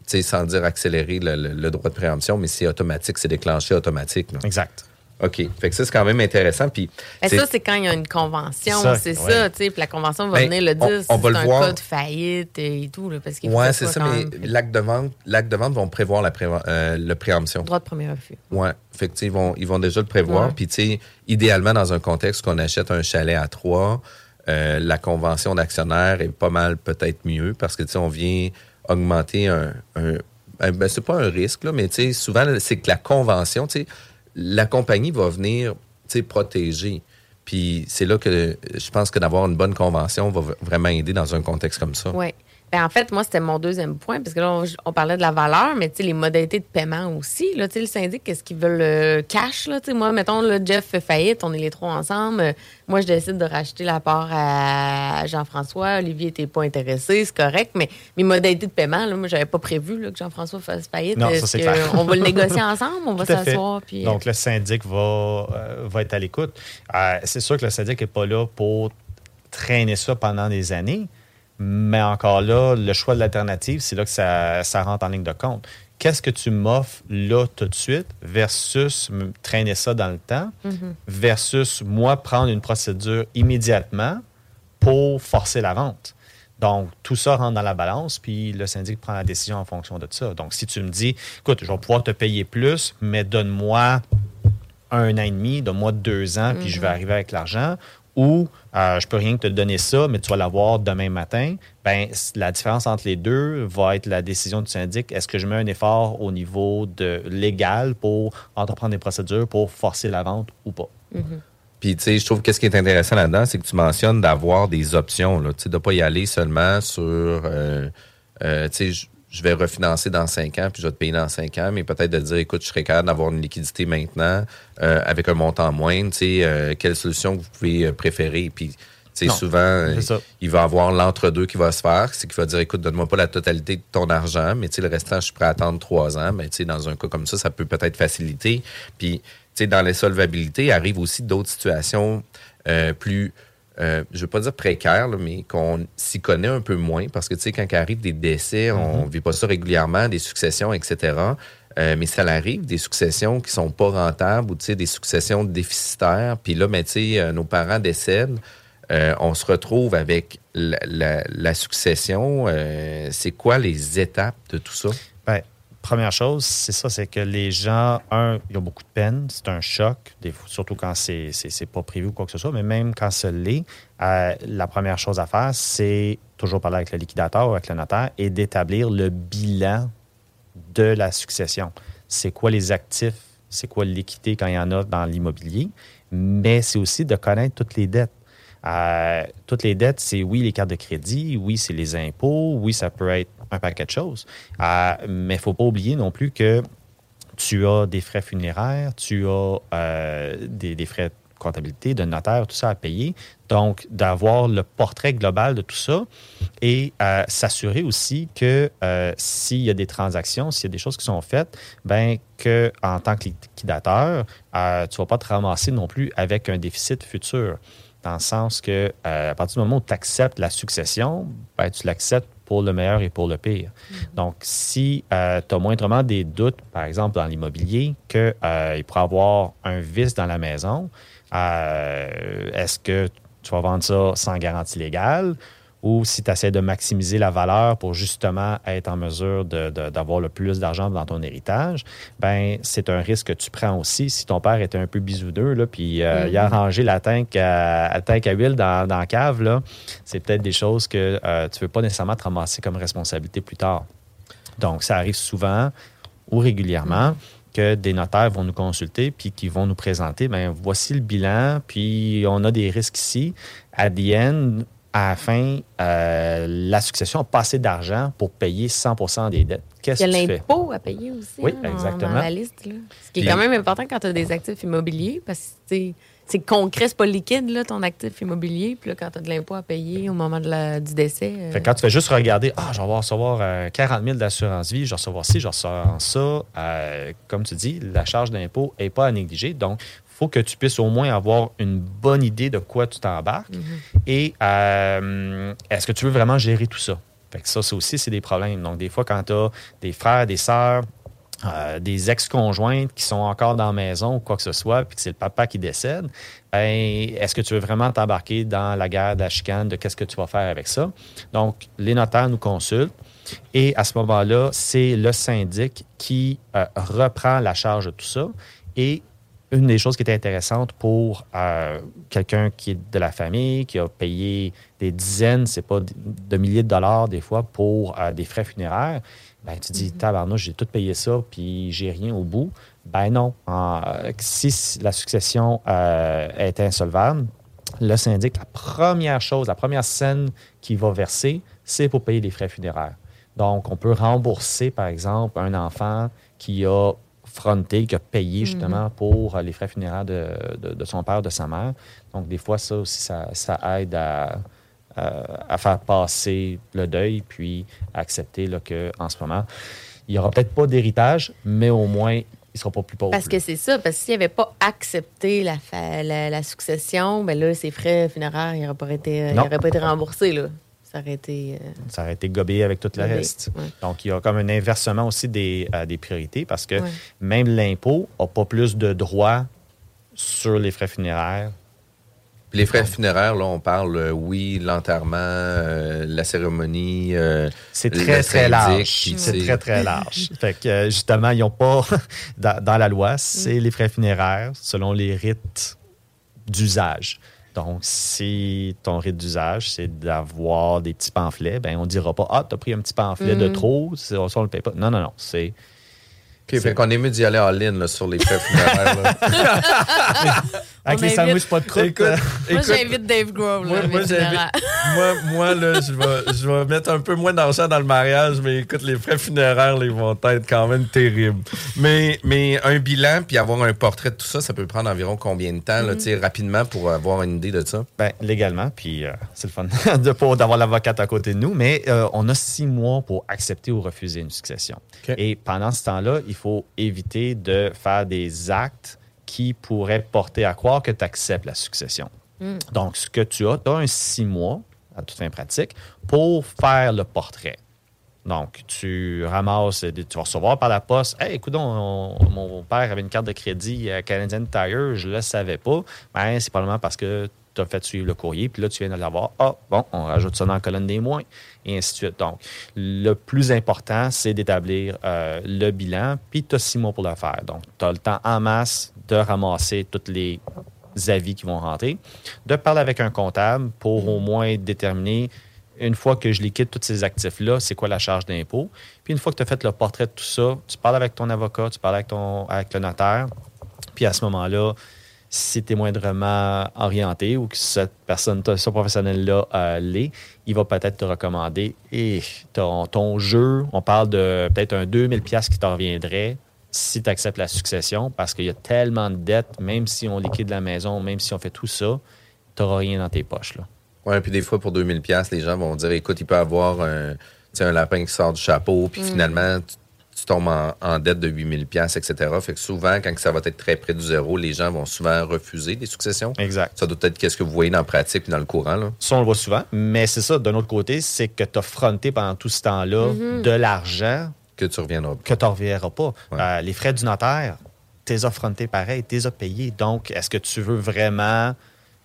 sais, sans dire accélérer le, le- le droit de préemption, mais c'est automatique, c'est déclenché automatique. là. Exact. OK. Fait que ça, c'est quand même intéressant. Puis, c'est- ça, c'est quand il y a une convention, Ça, c'est ouais. ça, tu sais. Puis la convention va Ben, venir le on- dire si on va c'est le un voir. cas de faillite et tout, là, parce qu'il faut Ouais, c'est ça, mais même- l'acte de vente, l'acte de vente vont prévoir la, préven- euh, le préemption. Droit de premier refus. Ouais, fait que, ils vont, ils vont déjà le prévoir. Ouais. Puis, tu sais, idéalement, dans un contexte qu'on achète un chalet à trois, euh, la convention d'actionnaire est pas mal peut-être mieux parce que, tu sais, on vient, augmenter un. un- ben, c'est pas un risque, là, mais souvent, c'est que la convention, la compagnie va venir protéger. Puis c'est là que je pense que d'avoir une bonne convention va vraiment aider dans un contexte comme ça. Oui. Ben, en fait, moi, c'était mon deuxième point, parce que là, on, on parlait de la valeur, mais tu sais, les modalités de paiement aussi. Là, tu sais, le syndic, qu'est-ce qu'ils veulent le cash? Là, Tu sais, moi, mettons, là, Jeff fait faillite, on est les trois ensemble. Euh, moi, je décide de racheter la part à Jean-François. Olivier n'était pas intéressé, c'est correct, mais mes modalités de paiement, là, moi, j'avais pas prévu là, que Jean-François fasse faillite. Non, ça, c'est clair. On va le négocier ensemble, on va s'asseoir. Puis, euh, Donc, le syndic va, euh, va être à l'écoute. Euh, c'est sûr que le syndic n'est pas là pour traîner ça pendant des années, mais encore là, le choix de l'alternative, c'est là que ça, ça rentre en ligne de compte. Qu'est-ce que tu m'offres là tout de suite versus me traîner ça dans le temps versus moi prendre une procédure immédiatement pour forcer la vente? Donc, tout ça rentre dans la balance, puis le syndic prend la décision en fonction de ça. Donc, si tu me dis, écoute, je vais pouvoir te payer plus, mais donne-moi un an et demi, donne-moi deux ans, puis je vais arriver avec l'argent, ou euh, je peux rien te donner ça, mais tu vas l'avoir demain matin, ben la différence entre les deux va être la décision du syndic. Est-ce que je mets un effort au niveau de légal pour entreprendre des procédures pour forcer la vente ou pas? Puis, tu sais, je trouve que ce qui est intéressant là-dedans, c'est que tu mentionnes d'avoir des options, là, de pas y aller seulement sur, euh, euh, tu sais, je- vais refinancer dans cinq ans, puis je vais te payer dans cinq ans, mais peut-être de dire, écoute, je serais capable d'avoir une liquidité maintenant euh, avec un montant moindre, tu sais, euh, quelle solution vous pouvez euh, préférer, puis, tu sais, Non, souvent, il va avoir l'entre-deux qui va se faire, c'est qu'il va dire, écoute, donne-moi pas la totalité de ton argent, mais tu sais, le restant, je suis prêt à attendre trois ans. Mais tu sais, dans un cas comme ça, ça peut peut-être faciliter. Puis, tu sais, dans les solvabilités, arrivent aussi d'autres situations euh, plus, euh, je veux pas dire précaires, là, mais qu'on s'y connaît un peu moins, parce que, tu sais, quand il arrive des décès, on vit pas ça régulièrement, des successions, etc. Euh, mais ça arrive, des successions qui sont pas rentables ou, tu sais, des successions déficitaires. Puis là, mais tu sais, euh, nos parents décèdent. Euh, on se retrouve avec la, la- la succession. C'est quoi les étapes de tout ça? Ben, première chose, c'est ça, c'est que les gens, un, ils ont beaucoup de peine, c'est un choc, surtout quand c'est, c'est, pas prévu ou quoi que ce soit, mais même quand ça l'est, euh, la première chose à faire, c'est toujours parler avec le liquidateur ou avec le notaire et d'établir le bilan de la succession. C'est quoi les actifs, c'est quoi l'équité quand il y en a dans l'immobilier, mais c'est aussi de connaître toutes les dettes. Euh, toutes les dettes, c'est oui les cartes de crédit, oui c'est les impôts, oui ça peut être un paquet de choses. Euh, mais il ne faut pas oublier non plus que tu as des frais funéraires, tu as euh, des, frais de comptabilité, de notaire, tout ça à payer. Donc, d'avoir le portrait global de tout ça et s'assurer aussi que s'il y a des transactions, s'il y a des choses qui sont faites, ben que en tant que liquidateur, tu ne vas pas te ramasser non plus avec un déficit futur. Dans le sens que euh, à partir du moment où tu acceptes la succession, ben, tu l'acceptes pour le meilleur et pour le pire. Donc, si tu as moindrement des doutes, par exemple dans l'immobilier, qu'il pourrait y avoir un vice dans la maison, euh, est-ce que tu vas vendre ça sans garantie légale? Ou si tu essaies de maximiser la valeur pour justement être en mesure d'avoir le plus d'argent dans ton héritage, ben c'est un risque que tu prends aussi. Si ton père était un peu bisoudeux, là, puis euh, il a arrangé la tank à, la tank à huile dans, dans la cave, là, c'est peut-être des choses que euh, tu ne veux pas nécessairement te ramasser comme responsabilité plus tard. Donc, ça arrive souvent ou régulièrement que des notaires vont nous consulter puis qui vont nous présenter, ben voici le bilan, puis on a des risques ici. À the end, à la fin, euh, la succession a pas assez d'argent pour payer 100% des dettes. Il Qu'est-ce y a que tu fais? l'impôt à payer aussi Oui, hein, exactement. dans la liste. Là. Ce qui est Puis- quand même important quand tu as des actifs immobiliers parce que c'est- concret, c'est pas liquide, là, ton actif immobilier. Puis là, quand tu as de l'impôt à payer au moment de la- du décès. euh, Fait quand tu fais juste regarder, ah, je vais recevoir euh, 40 000 d'assurance vie, je vais recevoir ci, je vais recevoir ça, euh, comme tu dis, la charge d'impôt n'est pas à négliger. Donc, il faut que tu puisses au moins avoir une bonne idée de quoi tu t'embarques. Et euh, est-ce que tu veux vraiment gérer tout ça? Fait que ça, ça aussi, c'est des problèmes. Donc, des fois, quand tu as des frères, des sœurs, euh, des ex-conjointes qui sont encore dans la maison ou quoi que ce soit, puis que c'est le papa qui décède, ben, est-ce que tu veux vraiment t'embarquer dans la guerre de la chicane de qu'est-ce que tu vas faire avec ça? Donc, les notaires nous consultent et à ce moment-là, c'est le syndic qui euh, reprend la charge de tout ça et une des choses qui était intéressante pour euh, quelqu'un qui est de la famille, qui a payé des dizaines, c'est pas de milliers de dollars des fois pour euh, des frais funéraires, ben, tu dis, tabarnouche, j'ai tout payé ça, puis j'ai rien au bout. Ben non. Si la succession euh, est insolvable, le syndic, la première chose, la première scène qu'il va verser, c'est pour payer les frais funéraires. Donc, on peut rembourser, par exemple, un enfant qui a fronté, qui a payé justement pour euh, les frais funéraires de, de- de son père, de sa mère. Donc, des fois, ça aussi, ça, ça aide à, euh, à faire passer le deuil, puis à accepter là, qu'en ce moment, il n'y aura peut-être pas d'héritage, mais au moins, il ne sera pas plus pauvre. Parce que c'est ça, parce que s'il n'avait pas accepté la, fa- la, la succession, ben là, ses frais funéraires, ils n'auraient pas été, ils Non. auraient pas été remboursés, là. Ça aurait été. euh, ça aurait été gobé avec tout le reste. ouais. Donc, il y a comme un inversement aussi des, euh, des priorités parce que Ouais. même l'impôt n'a pas plus de droits sur les frais funéraires. Puis les frais funéraires, là, on parle, euh, oui, l'enterrement, euh, la cérémonie. euh, C'est très, très large. C'est très, très large. fait que, euh, justement, ils n'ont pas, dans, dans la loi, c'est les frais funéraires selon les rites d'usage. Donc, si ton rite d'usage, c'est d'avoir des petits pamphlets, ben on ne dira pas, ah, tu as pris un petit pamphlet de trop, c'est- ça, on le paye pas. Non, non, non. C'est fait qu'on est mieux d'y aller en ligne là, sur les frais funéraires. avec les sandwichs pas de croûte. Écoute, euh, Moi, j'invite Dave Grove, moi, là, moi, mes j'invite- funéraires. moi, moi, là, je vais, je vais mettre un peu moins d'argent dans le mariage, mais écoute, les frais funéraires, là, ils vont être quand même terribles. Mais, mais un bilan, puis avoir un portrait de tout ça, ça peut prendre environ combien de temps, là, sais, rapidement, pour avoir une idée de ça? Ben, légalement, puis euh, c'est le fun de pas d'avoir l'avocate à côté de nous, mais euh, on a six mois pour accepter ou refuser une succession. Et pendant ce temps-là, il faut éviter de faire des actes qui pourraient porter à croire que tu acceptes la succession. Donc, ce que tu as, tu as un six mois, à toute fin pratique, pour faire le portrait. Donc, tu ramasses, tu vas recevoir par la poste. Hey, écoute, mon père avait une carte de crédit à Canadian Tire, je ne le savais pas. Ben, c'est probablement parce que tu as fait suivre le courrier, puis là, tu viens de l'avoir. Ah, bon, on rajoute ça dans la colonne des moins, et ainsi de suite. Donc, le plus important, c'est d'établir euh, le bilan, puis tu as six mois pour le faire. Donc, tu as le temps en masse de ramasser tous les avis qui vont rentrer, de parler avec un comptable pour au moins déterminer une fois que je liquide tous ces actifs-là, c'est quoi la charge d'impôt. Puis une fois que tu as fait le portrait de tout ça, tu parles avec ton avocat, tu parles avec, ton, le notaire. Puis à ce moment-là, si tu es moindrement orienté ou que cette personne, ce professionnel-là euh, l'est, il va peut-être te recommander et ton, ton jeu, on parle de peut-être un 2000 pièces qui t'en reviendrait si tu acceptes la succession parce qu'il y a tellement de dettes, même si on liquide la maison, même si on fait tout ça, tu n'auras rien dans tes poches. Là. Ouais, puis des fois, pour 2000 pièces les gens vont dire, écoute, il peut avoir un, tu sais, un lapin qui sort du chapeau, puis finalement, tu, tu tombes en, en dette de 8000 pièces etc. Fait que souvent, quand ça va être très près du zéro, les gens vont souvent refuser des successions. Exact. Ça doit être qu'est-ce que vous voyez dans la pratique puis dans le courant, là. Ça, on le voit souvent. Mais c'est ça, d'un autre côté, c'est que tu as fronté pendant tout ce temps-là de l'argent Que tu reviendras. que tu ne reverras pas. Ouais. Euh, les frais du notaire, as frontés pareil, as payés. Donc, est-ce que tu veux vraiment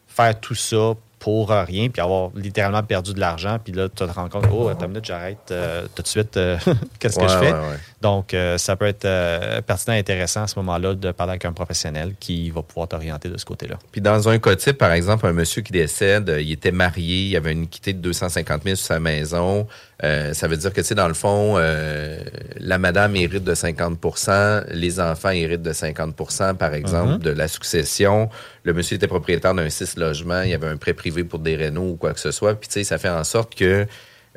faire tout ça pour rien, puis avoir littéralement perdu de l'argent, puis là, tu te rends compte, oh, attends une minute, j'arrête euh, tout de suite, euh, qu'est-ce que je fais? ouais. Donc, euh, ça peut être euh, pertinent et intéressant à ce moment-là de parler avec un professionnel qui va pouvoir t'orienter de ce côté-là. Puis dans un cas type, par exemple, un monsieur qui décède, euh, il était marié, il avait une équité de 250 000 sur sa maison. Euh, ça veut dire que, tu sais, dans le fond, la madame hérite de 50% les enfants héritent de 50% par exemple, de la succession. Le monsieur était propriétaire d'un six logements, il y avait un prêt privé pour des rénaux ou quoi que ce soit. Puis, tu sais, ça fait en sorte que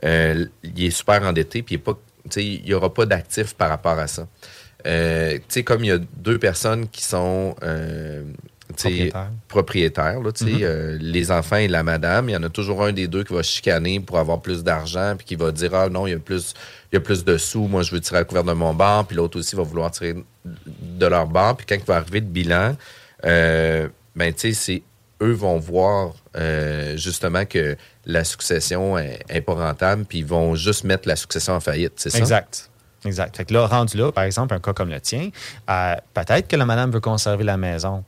il est super endetté, puis il est pas, il n'y aura pas d'actifs par rapport à ça. Euh, comme il y a deux personnes qui sont euh, Propriétaires. propriétaires, là, tu sais, euh, les enfants et la madame, il y en a toujours un des deux qui va chicaner pour avoir plus d'argent, puis qui va dire Ah non, il y a plus, il y a plus de sous, moi je veux tirer à couvert de mon bar, puis l'autre aussi va vouloir tirer de leur bar, puis quand il va arriver le bilan, ben c'est eux vont voir euh, justement que la succession est, pas rentable, puis ils vont juste mettre la succession en faillite, c'est ça? Exact. Exact. Fait que là, rendu là, par exemple, un cas comme le tien, euh, peut-être que la madame veut conserver la maison.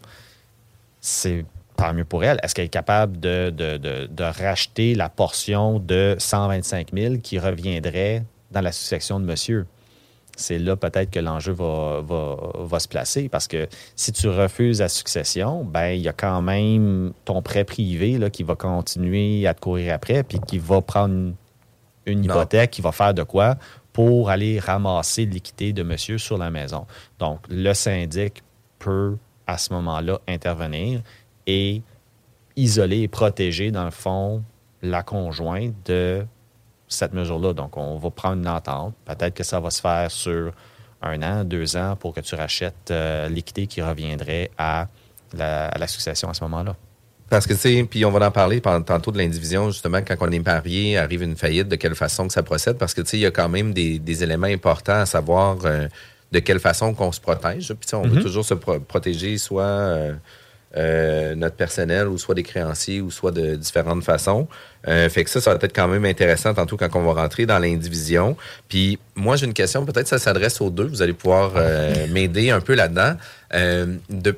C'est tant mieux pour elle. Est-ce qu'elle est capable de, de- de- de racheter la portion de 125 000 qui reviendrait dans la succession de monsieur? C'est là peut-être que l'enjeu va, va, va se placer parce que si tu refuses la succession, ben il y a quand même ton prêt privé là, qui va continuer à te courir après puis qui va prendre une, une hypothèque, qui va faire de quoi pour aller ramasser l'équité de monsieur sur la maison. Donc, le syndic peut à ce moment-là intervenir et isoler et protéger, dans le fond, la conjointe de cette mesure-là. Donc, on va prendre une entente. Peut-être que ça va se faire sur un an, deux ans pour que tu rachètes euh, l'équité qui reviendrait à la, à la succession à ce moment-là. Parce que, tu sais, puis on va en parler tantôt de l'indivision, justement, quand on est marié, arrive une faillite, de quelle façon que ça procède? Parce que, tu sais, il y a quand même des, des éléments importants à savoir euh, de quelle façon qu'on se protège. Puis, tu sais, on veut toujours se pro- protéger, soit euh, euh, notre personnel, ou soit des créanciers, ou soit de différentes façons. Euh, fait que ça, ça va être quand même intéressant tantôt quand on va rentrer dans l'indivision. Puis, moi, j'ai une question, peut-être ça s'adresse aux deux. Vous allez pouvoir euh, m'aider un peu là-dedans. De,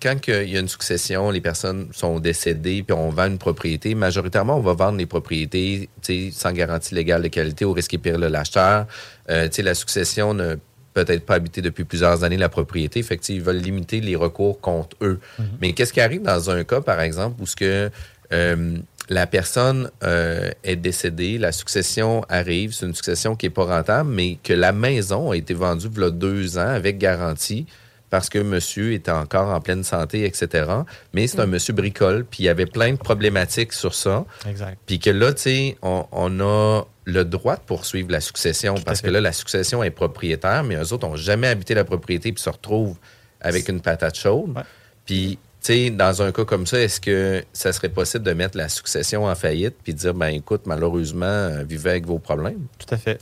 quand il y a une succession, les personnes sont décédées, puis on vend une propriété, majoritairement, on va vendre les propriétés sans garantie légale de qualité au risque péril de l'acheteur. Euh, la succession n'a peut-être pas habité depuis plusieurs années la propriété, fait ils veulent limiter les recours contre eux. Mais qu'est-ce qui arrive dans un cas, par exemple, où ce que euh, la personne euh, est décédée, la succession arrive, c'est une succession qui n'est pas rentable, mais que la maison a été vendue il y a deux ans avec garantie parce que monsieur était encore en pleine santé, etc. Mais c'est un monsieur bricole, puis il y avait plein de problématiques sur ça. Exact. Puis que là, tu sais, on, on a le droit de poursuivre la succession parce que là, la succession est propriétaire, mais eux autres n'ont jamais habité la propriété puis se retrouvent avec une patate chaude. Ouais. Puis, tu sais, dans un cas comme ça, est-ce que ça serait possible de mettre la succession en faillite puis de dire, ben écoute, malheureusement, euh, vivez avec vos problèmes? Tout à fait.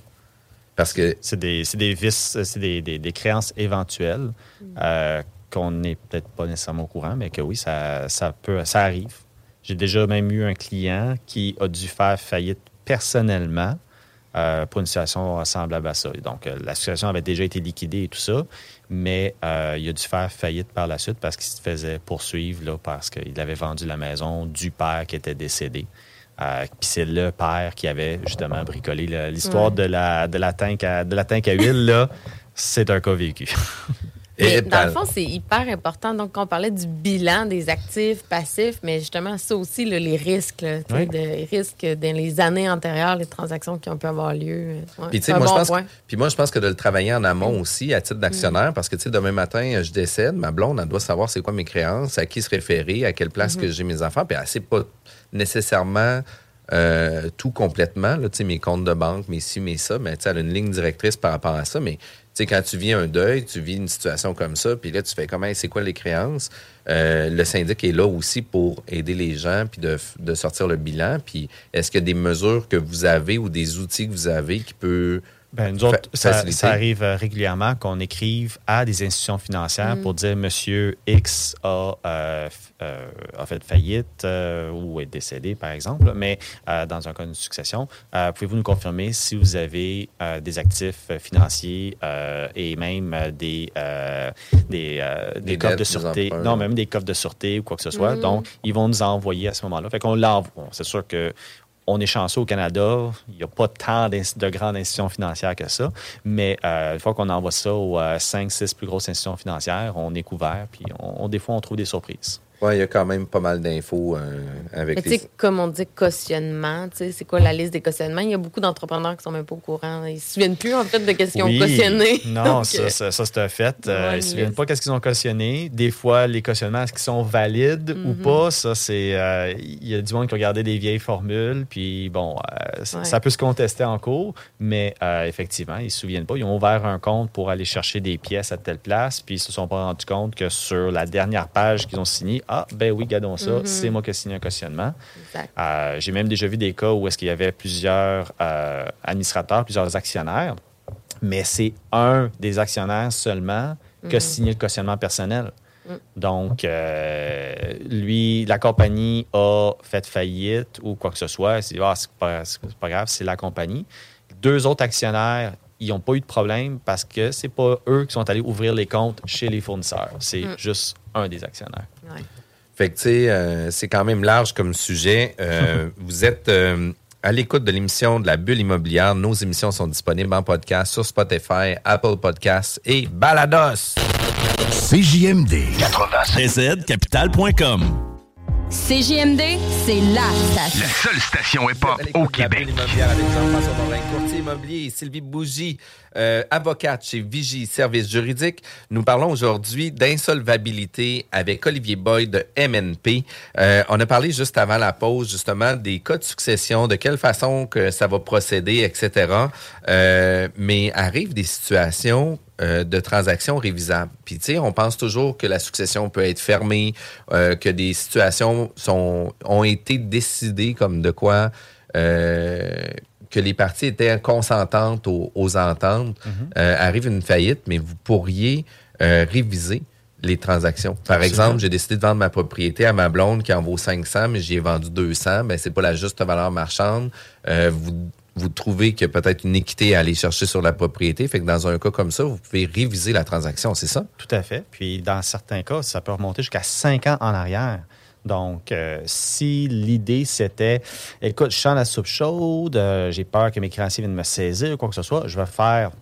Parce que C'est des, c'est des vices, c'est des, des- des créances éventuelles euh, qu'on n'est peut-être pas nécessairement au courant, mais que oui, ça, ça peut, ça arrive. J'ai déjà même eu un client qui a dû faire faillite personnellement euh, pour une situation semblable à ça. Donc, euh, la situation avait déjà été liquidée et tout ça, mais euh, il a dû faire faillite par la suite parce qu'il se faisait poursuivre là, parce qu'il avait vendu la maison du père qui était décédé. Puis c'est le père qui avait justement bricolé l'histoire Ouais. de, la, de, la tank à, de la tank à huile. là, C'est un cas vécu. Mais dans le fond, c'est hyper important. Donc, on parlait du bilan des actifs passifs, mais justement, ça aussi, là, les risques, là, Oui. de risques dans les années antérieures, les transactions qui ont pu avoir lieu. Ouais, Puis, moi, bon je pense, point. puis moi, je pense que de le travailler en amont aussi, à titre d'actionnaire, parce que, demain matin, je décède, ma blonde, elle doit savoir c'est quoi mes créances, à qui se référer, à quelle place que j'ai mes enfants, puis elle sait pas nécessairement euh, tout complètement, là, mes comptes de banque, mes ci, mes ça, mais elle a une ligne directrice par rapport à ça, mais sais, quand tu vis un deuil, tu vis une situation comme ça, puis là, tu fais comment, c'est quoi les créances? Euh, le syndic est là aussi pour aider les gens, puis de, de sortir le bilan. Puis est-ce qu'il y a des mesures que vous avez ou des outils que vous avez qui peut Ben, nous autres, ça, arrive euh, régulièrement qu'on écrive à des institutions financières pour dire Monsieur X a, euh, euh, a fait faillite euh, ou est décédé, par exemple, mais euh, dans un cas de succession, euh, pouvez-vous nous confirmer si vous avez euh, des actifs financiers euh, et même des, euh, des, euh, des Des coffres dettes, de sûreté, non, même des coffres de sûreté ou quoi que ce soit. Donc, ils vont nous envoyer à ce moment-là. Fait qu'on l'envoie. C'est sûr que on est chanceux au Canada. Il n'y a pas tant de grandes institutions financières que ça. Mais euh, une fois qu'on envoie ça aux 5-6 plus grosses institutions financières, on est couvert. Puis on, on- des fois, on trouve des surprises. Il y a quand même pas mal d'infos euh, avec Mais tu les. sais, comme on dit, cautionnement, c'est quoi la liste des cautionnements? Il y a beaucoup d'entrepreneurs qui sont même pas au courant. Ils se souviennent plus, en fait, de qu'est-ce qu'ils ont cautionné. Non, Donc, ça, euh, ça, ça, c'est un fait. Euh, ils ne se souviennent pas qu'est-ce qu'ils ont cautionné. Des fois, les cautionnements, est-ce qu'ils sont valides ou Mhm. pas? Ça, c'est. euh, Il y a du monde qui a regardé des vieilles formules. Puis, bon, euh, ça- Ouais. ça peut se contester en cours. Mais euh, effectivement, ils ne se souviennent pas. Ils ont ouvert un compte pour aller chercher des pièces à telle place. Puis, ils se sont pas rendus compte que sur la dernière page qu'ils ont signée, ah, ben oui, gardons ça. Mhm. C'est moi qui ai signé un cautionnement. Euh, J'ai même déjà vu des cas où est-ce qu'il y avait plusieurs euh, administrateurs, plusieurs actionnaires, mais c'est un des actionnaires seulement qui a signé le cautionnement personnel. Donc, euh, lui, la compagnie a fait faillite ou quoi que ce soit. C'est ah, c'est pas, c'est pas grave, c'est la compagnie. Deux autres actionnaires, ils n'ont pas eu de problème parce que c'est pas eux qui sont allés ouvrir les comptes chez les fournisseurs. C'est juste un des actionnaires. Ouais. Fait que, tu sais, euh, c'est quand même large comme sujet. Euh, vous êtes euh, à l'écoute de l'émission de la Bulle immobilière. Nos émissions sont disponibles en podcast sur Spotify, Apple Podcasts et Balados. CJMD 96 capital.com. CJMD, c'est la station. La seule station hip-hop au Québec. Immobilière avec Jean-François Morin, courtier immobilier, Sylvie Bougie, euh, avocate chez Vigie Services juridiques. Nous parlons aujourd'hui d'insolvabilité avec Olivier Boyd de MNP. Euh, on a parlé juste avant la pause, justement, des cas de succession, de quelle façon que ça va procéder, etc. Euh, mais arrivent des situations euh, de transactions révisables. Puis, tu sais, on pense toujours que la succession peut être fermée, euh, que des situations sont, ont été décidées comme de quoi euh, que les parties étaient consentantes aux, aux ententes. Euh, arrive une faillite, mais vous pourriez euh, réviser les transactions. Par exemple, j'ai décidé de vendre ma propriété à ma blonde qui en vaut 500, mais j'y ai vendu 200. Ben, c'est pas la juste valeur marchande. Euh, vous, vous trouvez qu'il y a peut-être une équité à aller chercher sur la propriété. Fait que dans un cas comme ça, vous pouvez réviser la transaction, c'est ça? Tout à fait. Puis dans certains cas, ça peut remonter jusqu'à cinq ans en arrière. Donc, euh, si l'idée c'était, écoute, je sens la soupe chaude, euh, j'ai peur que mes créanciers viennent me saisir ou quoi que ce soit, je vais faire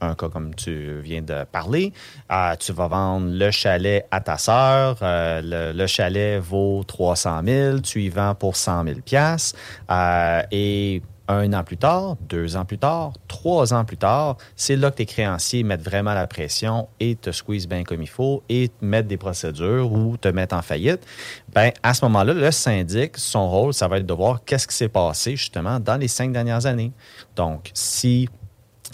un cas comme tu viens de parler. Euh, tu vas vendre le chalet à ta sœur. le, le chalet vaut 300 000. Tu y vends pour 100 000 piastres. Euh, et un an plus tard, deux ans plus tard, trois ans plus tard, c'est là que tes créanciers mettent vraiment la pression et te squeeze bien comme il faut et te mettent des procédures ou te mettent en faillite. Ben, à ce moment-là, le syndic, son rôle, ça va être de voir qu'est-ce qui s'est passé justement dans les cinq dernières années. Donc, si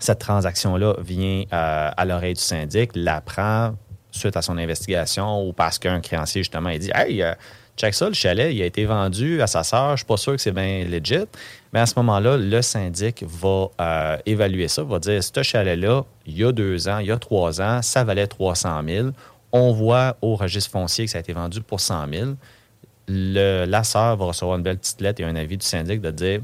cette transaction-là vient euh, à l'oreille du syndic, l'apprend suite à son investigation ou parce qu'un créancier, justement, il dit Hey, euh, check ça, le chalet, il a été vendu à sa sœur, je suis pas sûr que c'est bien legit. Mais à ce moment-là, le syndic va euh, évaluer ça, va dire ce chalet-là, il y a deux ans, il y a trois ans, ça valait 300 000. On voit au registre foncier que ça a été vendu pour 100 000. Le, la sœur va recevoir une belle petite lettre et un avis du syndic de dire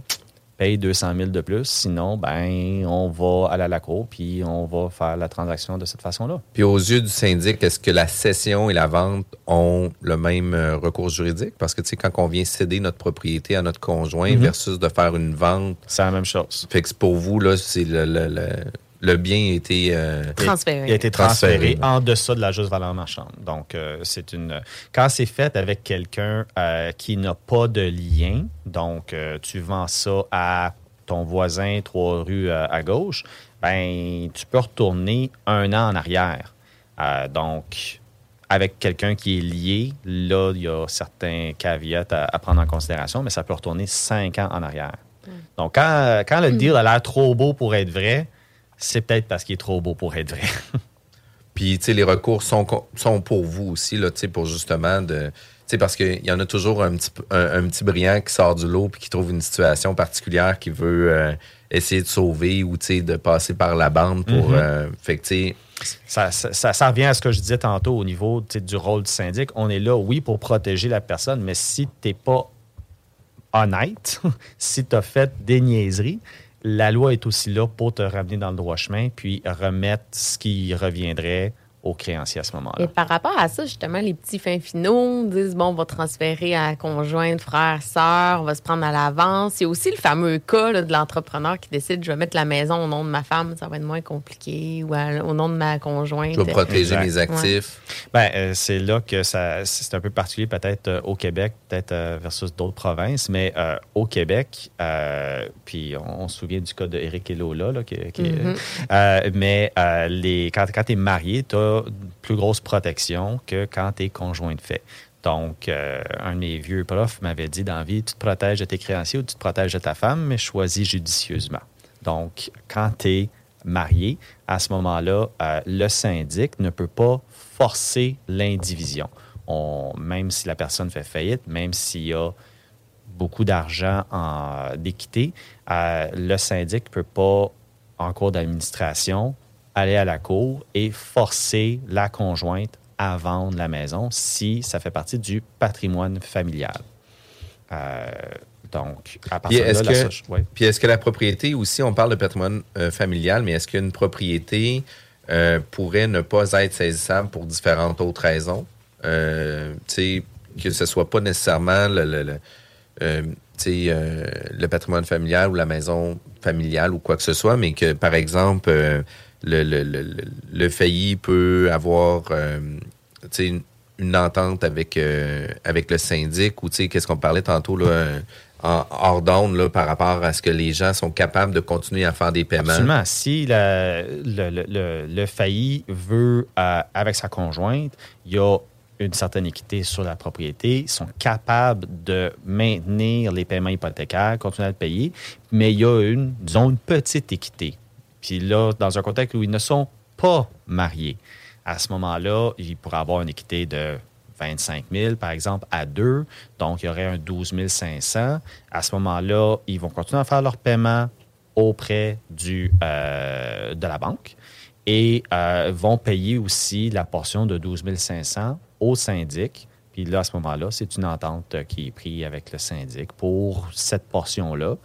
paye 200 000 de plus. Sinon, ben, on va aller à la cour puis on va faire la transaction de cette façon-là. Puis aux yeux du syndic, est-ce que la cession et la vente ont le même euh, recours juridique? Parce que, tu sais, quand on vient céder notre propriété à notre conjoint Mhm. versus de faire une vente, C'est la même chose. fait que pour vous, là, c'est le, le, le, le bien a été... euh, Transféré. Il a été transféré, Transféré. en deçà de la juste valeur marchande. Donc, euh, c'est une. Quand c'est fait avec quelqu'un euh, qui n'a pas de lien, donc euh, tu vends ça à ton voisin trois rues euh, à gauche, ben tu peux retourner un an en arrière. Euh, donc, avec quelqu'un qui est lié, là, il y a certains caveats à, à prendre en considération, mais ça peut retourner cinq ans en arrière. Donc, quand, quand le deal a l'air trop beau pour être vrai, c'est peut-être parce qu'il est trop beau pour être vrai. Puis, tu sais, les recours sont, sont pour vous aussi, là, tu sais, pour justement de... Tu sais, parce qu'il y en a toujours un petit, un, un petit brillant qui sort du lot puis qui trouve une situation particulière qui veut euh, essayer de sauver ou, tu sais, de passer par la bande pour... Euh, fait que, tu sais, ça, ça, ça- ça revient à ce que je disais tantôt au niveau du rôle du syndic. On est là, oui, pour protéger la personne, mais si tu n'es pas honnête, si tu as fait des niaiseries, la loi est aussi là pour te ramener dans le droit chemin puis remettre ce qui reviendrait aux créanciers à ce Et moment-là. par rapport à ça, justement, les petits fins finaux disent bon, on va transférer à conjointe, frère, sœur, on va se prendre à l'avance. Il y a aussi le fameux cas là, de l'entrepreneur qui décide je vais mettre la maison au nom de ma femme, ça va être moins compliqué, ou à- au nom de ma conjointe. je vais protéger Exact. mes actifs. Ben, euh, c'est là que ça, c'est un peu particulier peut-être euh, au Québec, peut-être euh, versus d'autres provinces, mais euh, au Québec, euh, puis on, on se souvient du cas de Eric et Lola, là, qui, qui- Mhm. euh, mais euh, les, quand, quand tu es marié, tu as plus grosse protection que quand tu es conjoint de fait. Donc, euh, un de mes vieux profs m'avait dit dans vie, tu te protèges de tes créanciers ou tu te protèges de ta femme, mais choisis judicieusement. Donc, quand tu es marié, à ce moment-là, euh, le syndic ne peut pas forcer l'indivision. On- Même si la personne fait faillite, même s'il y a beaucoup d'argent en d'équité, euh, le syndic ne peut pas, en cours d'administration, aller à la cour et forcer la conjointe à vendre la maison si ça fait partie du patrimoine familial. Euh, donc, à Puis partir de là, la que, so- ouais. puis est-ce que la propriété aussi, on parle de patrimoine euh, familial, mais est-ce qu'une propriété euh, pourrait ne pas être saisissable pour différentes autres raisons? Tu sais, que ce soit pas nécessairement le. le- le- tu sais, le patrimoine familial ou la maison familiale ou quoi que ce soit, mais que, par exemple, le, le, failli peut avoir euh, une, entente avec, euh, avec le syndic ou qu'est-ce qu'on parlait tantôt là, euh, en hors d'onde par rapport à ce que les gens sont capables de continuer à faire des paiements. Absolument. Si le, failli veut, avec sa conjointe, il y a une certaine équité sur la propriété, ils sont capables de maintenir les paiements hypothécaires, continuer à le payer, mais il y a une, disons, une petite équité. Puis là, dans un contexte où ils ne sont pas mariés, à ce moment-là, il pourrait avoir une équité de 25 000, par exemple, à deux. Donc, il y aurait un 12 500. À ce moment-là, ils vont continuer à faire leur paiement auprès euh, de la banque et euh, vont payer aussi la portion de 12 500 au syndic. Puis là, à ce moment-là, c'est une entente euh, qui est prise avec le syndic pour cette portion-là.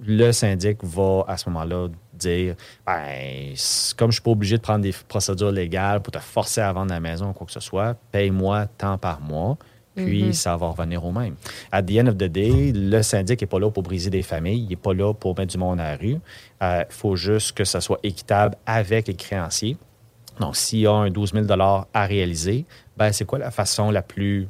Le syndic va, à ce moment-là, dire ben, comme je ne suis pas obligé de prendre des procédures légales pour te forcer à vendre la maison ou quoi que ce soit, paye-moi tant par mois. Puis Mhm. ça va revenir au même. At the end of the day, le syndic n'est pas là pour briser des familles, il n'est pas là pour mettre du monde à la rue. Il faut juste que ça soit équitable avec les créanciers. Donc, s'il y a un 12 000 à réaliser, ben, c'est quoi la façon la plus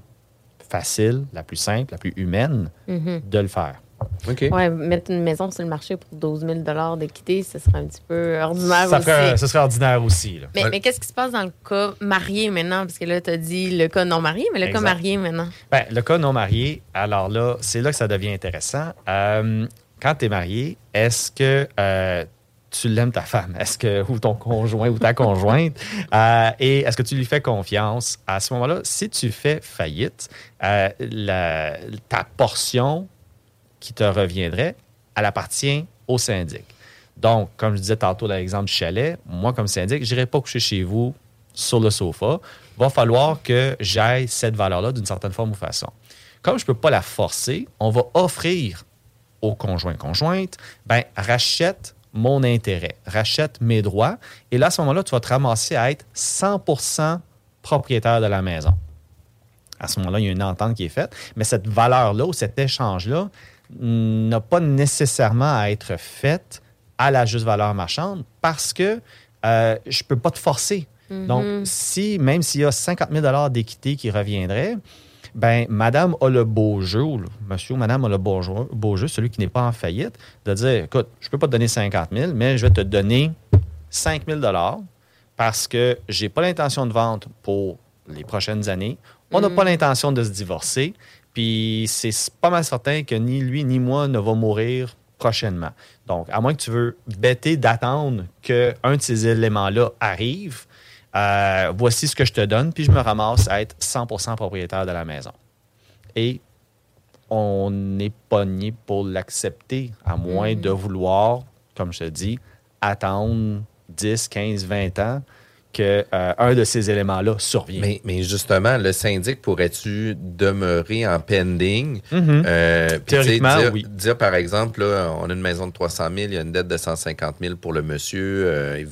facile, la plus simple, la plus humaine Mhm. de le faire? OK. Ouais, mettre une maison sur le marché pour 12 000 d'équité, ce serait un petit peu ordinaire Ça, aussi. ferait- ce serait ordinaire aussi. là. Mais, mais qu'est-ce qui se passe dans le cas marié maintenant? Parce que là, tu as dit le cas non marié, mais le Exact. cas marié maintenant. Ben, le cas non marié, alors là, c'est là que ça devient intéressant. Euh, quand tu es marié, est-ce que euh, tu l'aimes ta femme? Est-ce que, ou ton conjoint ou ta conjointe? Euh, et est-ce que tu lui fais confiance? À ce moment-là, si tu fais faillite, euh, la- ta portion qui te reviendrait, elle appartient au syndic. Donc, comme je disais tantôt dans l'exemple du chalet, moi, comme syndic, je n'irai pas coucher chez vous sur le sofa. Va falloir que j'aille cette valeur-là d'une certaine forme ou façon. Comme je ne peux pas la forcer, on va offrir au conjoint-conjointe, ben, rachète mon intérêt, rachète mes droits. Et là, à ce moment-là, tu vas te ramasser à être 100% propriétaire de la maison. À ce moment-là, il y a une entente qui est faite, mais cette valeur-là ou cet échange-là n'a pas nécessairement à être faite à la juste valeur marchande parce que euh, je ne peux pas te forcer. Donc, si, même s'il y a 50 000 d'équité qui reviendrait, ben, madame a le beau jeu, ou monsieur ou madame a le beau jeu, beau jeu, celui qui n'est pas en faillite, de dire, écoute, je ne peux pas te donner 50 000, mais je vais te donner 5 000 parce que j'ai pas l'intention de vendre pour les prochaines années. On n'a pas l'intention de se divorcer. Puis c'est pas mal certain que ni lui ni moi ne va mourir prochainement. Donc, à moins que tu veux bêter d'attendre qu'un de ces éléments-là arrive, euh, voici ce que je te donne, puis je me ramasse à être 100% propriétaire de la maison. Et on est pogné pour l'accepter, à moins de vouloir, comme je te dis, attendre 10, 15, 20 ans que euh, un de ces éléments-là survienne. Mais, mais justement, le syndic pourrait-tu demeurer en pending? Euh, puis, tu sais, Théoriquement, dire, oui. dire, par exemple, là, on a une maison de 300 000, il y a une dette de 150 000 pour le monsieur, euh,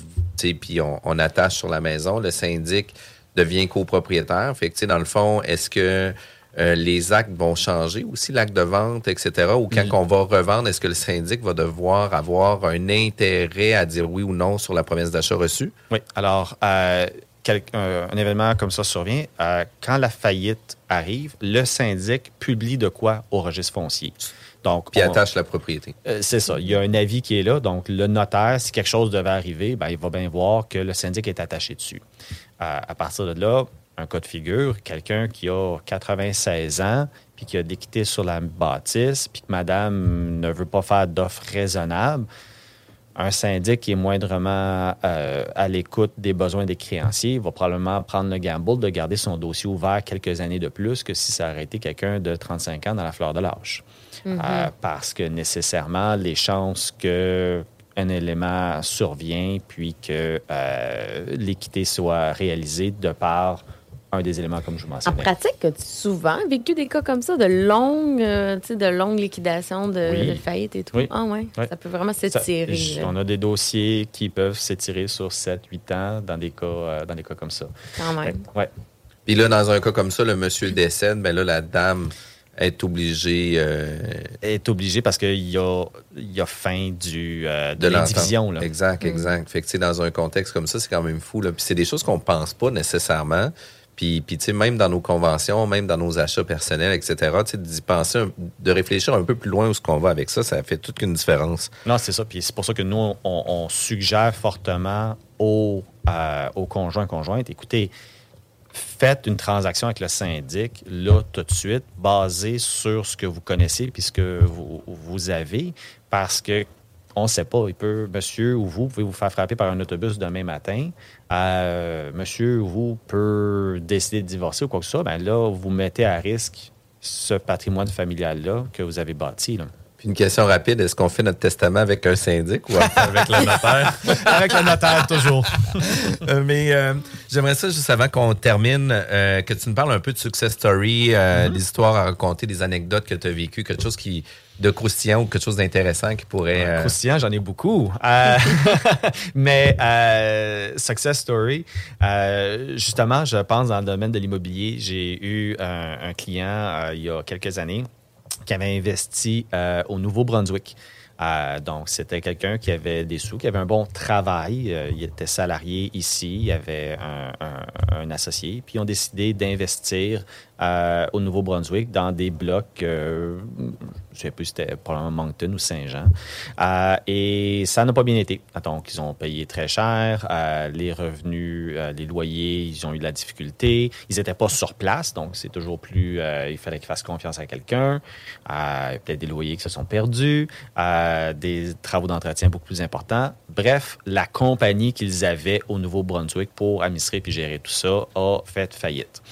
puis on, on attache sur la maison. Le syndic devient copropriétaire. Fait que, tu sais, dans le fond, est-ce que euh, les actes vont changer aussi, l'acte de vente, etc. Ou quand Oui. on va revendre, est-ce que le syndic va devoir avoir un intérêt à dire oui ou non sur la promesse d'achat reçue? Oui. Alors, euh, quel- un, un événement comme ça survient. euh, quand la faillite arrive, le syndic publie de quoi au registre foncier. Donc, Puis on- attache la propriété. Euh, c'est ça. Il y a un avis qui est là. Donc, le notaire, si quelque chose devait arriver, ben, il va bien voir que le syndic est attaché dessus. Euh, à partir de là, un cas de figure, quelqu'un qui a 96 ans, puis qui a d'équité sur la bâtisse, puis que madame ne veut pas faire d'offres raisonnables, un syndic qui est moindrement euh, à l'écoute des besoins des créanciers va probablement prendre le gamble de garder son dossier ouvert quelques années de plus que si ça été quelqu'un de 35 ans dans la fleur de l'âge. Euh, parce que nécessairement, les chances que un élément survient puis que euh, l'équité soit réalisée de par un des éléments comme je vous En mentionnais. pratique, as-tu souvent vécu des cas comme ça, de longues, euh, tu sais, de longues liquidations de, Oui. de faillite et tout? Oui. Ah ouais, Oui. ça peut vraiment s'étirer. on a des dossiers qui peuvent s'étirer sur 7, 8 ans dans des cas, euh, dans des cas comme ça. Quand même. Ouais. Puis là, dans un cas comme ça, le monsieur décède, ben là, la dame, être obligé. Euh, Être obligé parce qu'il y a, il y a fin du, euh, de, de l'entendre. là. Exact, exact. Fait que, tu sais, dans un contexte comme ça, c'est quand même fou. Là. Puis c'est des choses qu'on pense pas nécessairement. Puis, puis tu sais, même dans nos conventions, même dans nos achats personnels, etc., tu sais, d'y penser, un- de réfléchir un peu plus loin où ce qu'on va avec ça, ça fait toute une différence. Non, c'est ça. Puis c'est pour ça que nous, on, on suggère fortement aux, euh, aux conjoints conjointes, écoutez, faites une transaction avec le syndic, là, tout de suite, basée sur ce que vous connaissez puis ce que vous, avez, parce que on ne sait pas, il peut, monsieur ou vous, pouvez vous faire frapper par un autobus demain matin. Euh, monsieur ou vous peut décider de divorcer ou quoi que ce soit. Ben là, vous mettez à risque ce patrimoine familial-là que vous avez bâti. Puis une question rapide, est-ce qu'on fait notre testament avec un syndic ou avec le notaire? Avec le notaire, toujours. Euh, mais euh, j'aimerais ça, juste avant qu'on termine, euh, que tu nous parles un peu de success story, euh, des histoires à raconter, des anecdotes que tu as vécues, quelque chose qui de croustillant ou quelque chose d'intéressant qui pourrait... euh, Croustillant, j'en ai beaucoup. Euh, mais euh, Success Story, euh, justement, je pense dans le domaine de l'immobilier, j'ai eu un, un client euh, il y a quelques années qui avait investi euh, au Nouveau-Brunswick. Euh, donc, c'était quelqu'un qui avait des sous, qui avait un bon travail. Euh, il était salarié ici, il avait un, associé. Puis, ils ont décidé d'investir au Nouveau-Brunswick dans des blocs, je ne sais plus si c'était probablement Moncton ou Saint-Jean. Euh, et ça n'a pas bien été. Donc, ils ont payé très cher. euh, les revenus, euh, les loyers, ils ont eu de la difficulté. Ils n'étaient pas sur place, donc c'est toujours plus... il fallait qu'ils fassent confiance à quelqu'un. Peut-être des loyers qui se sont perdus, des travaux d'entretien beaucoup plus importants. Bref, la compagnie qu'ils avaient au Nouveau-Brunswick pour administrer puis gérer tout ça a fait faillite.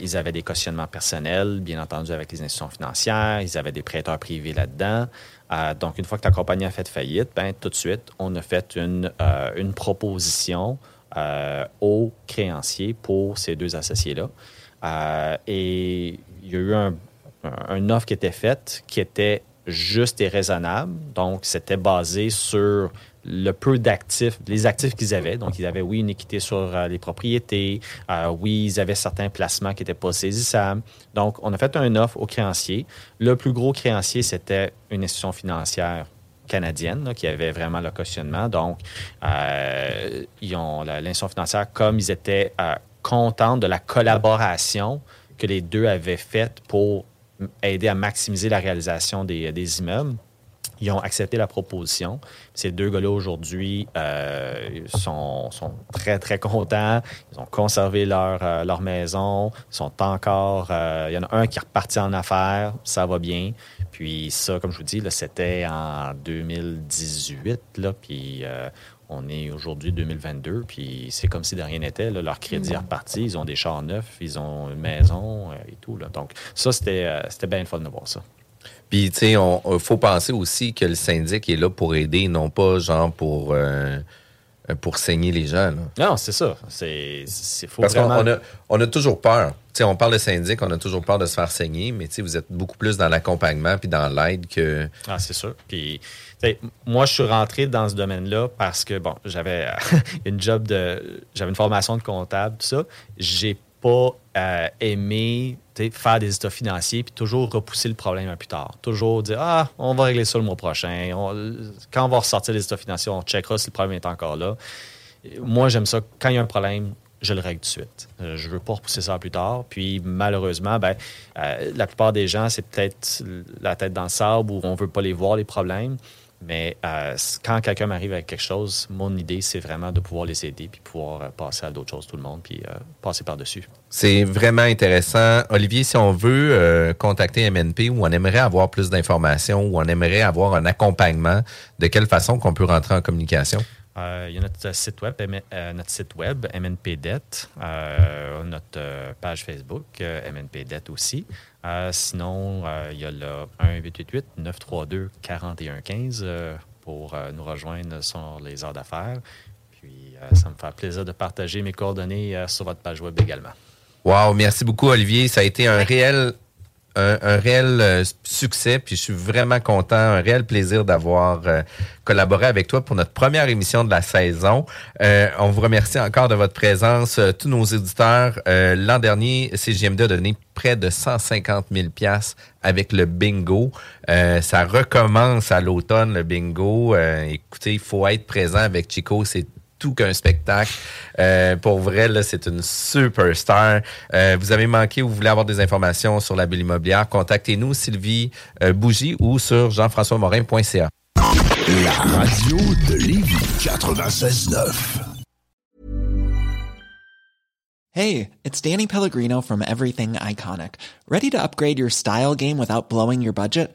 Ils avaient des cautionnements personnels, bien entendu, avec les institutions financières. Ils avaient des privés là-dedans. Euh, donc, une fois que la compagnie a fait faillite, ben, tout de suite, on a fait une, euh, une proposition euh, aux créanciers pour ces deux associés-là. Et il y a eu un, un- offre qui était faite qui était juste et raisonnable. Donc, c'était basé sur le peu d'actifs, les actifs qu'ils avaient. Donc, ils avaient, oui, une équité sur euh, les propriétés. Euh, oui, ils avaient certains placements qui n'étaient pas saisissables. Donc, on a fait une offre aux créanciers. Le plus gros créancier, c'était une institution financière canadienne qui avait vraiment le cautionnement. Donc, euh, ils ont l'institution financière, comme ils étaient contents de la collaboration que les deux avaient faite pour aider à maximiser la réalisation des immeubles, ils ont accepté la proposition. Ces deux gars-là, aujourd'hui, euh, sont, sont très, très contents. Ils ont conservé leur, euh, leur maison. Ils sont encore... euh, il y en a un qui est reparti en affaires. Ça va bien. Puis ça, comme je vous dis, c'était en 2018. Là, puis on est aujourd'hui 2022. Puis c'est comme si de rien n'était. Leur crédit est reparti. Ils ont des chars neufs. Ils ont une maison et tout. Là. Donc ça, c'était c'était bien le fun de voir ça. Puis, tu sais, il faut penser aussi que le syndic est là pour aider, non pas genre pour, euh, pour saigner les gens. là. Non, c'est ça. C'est faut Parce qu'on vraiment... a, on a toujours peur. Tu sais, on parle de syndic, on a toujours peur de se faire saigner, mais tu sais, vous êtes beaucoup plus dans l'accompagnement puis dans l'aide que. Ah, c'est sûr. Puis, tu sais, moi, je suis rentré dans ce domaine-là parce que, bon, j'avais une job de. J'avais une formation de comptable, tout ça. J'ai pas euh, sais, faire des états financiers puis toujours repousser le problème à plus tard. Toujours dire Ah, on va régler ça le mois prochain. Quand on va ressortir les états financiers, on checkera si le problème est encore là. Moi, j'aime ça. Quand il y a un problème, je le règle tout de suite. Euh, Je veux pas repousser ça plus tard. Puis malheureusement, ben, euh, la plupart des gens, c'est peut-être la tête dans le sable ou on veut pas les voir, les problèmes. Mais euh, quand quelqu'un m'arrive avec quelque chose, mon idée, c'est vraiment de pouvoir les aider puis pouvoir euh, passer à d'autres choses, tout le monde, puis euh, passer par-dessus. C'est vraiment intéressant. Olivier, si on veut contacter MNP ou on aimerait avoir plus d'informations ou on aimerait avoir un accompagnement, de quelle façon qu'on peut rentrer en communication? Euh, il y a notre site web, M- euh, notre site web MNPDET, euh, notre euh, page Facebook euh, MNPDET aussi. Euh, sinon, euh, il y a le 1-888-932-4115 euh, pour euh, nous rejoindre sur les heures d'affaires. Puis, euh, ça me fait plaisir de partager mes coordonnées euh, sur votre page web également. Wow, merci beaucoup, Olivier. Ça a été un réel un, réel euh, succès, puis je suis vraiment content, un réel plaisir d'avoir euh, collaboré avec toi pour notre première émission de la saison. Euh, on vous remercie encore de votre présence, euh, tous nos éditeurs. L'an dernier, CGMD a donné près de 150 000 pièces avec le bingo. Ça recommence à l'automne, le bingo. Écoutez, il faut être présent avec Chico, c'est tout qu'un spectacle. Euh, pour vrai, là, c'est une superstar. Euh, vous avez manqué ou vous voulez avoir des informations sur la bulle immobilière, contactez-nous, Sylvie euh, Bougie ou sur jean-françois-morin.ca. La radio de Lévis 96.9. Hey, it's Danny Pellegrino from Everything Iconic. Ready to upgrade your style game without blowing your budget?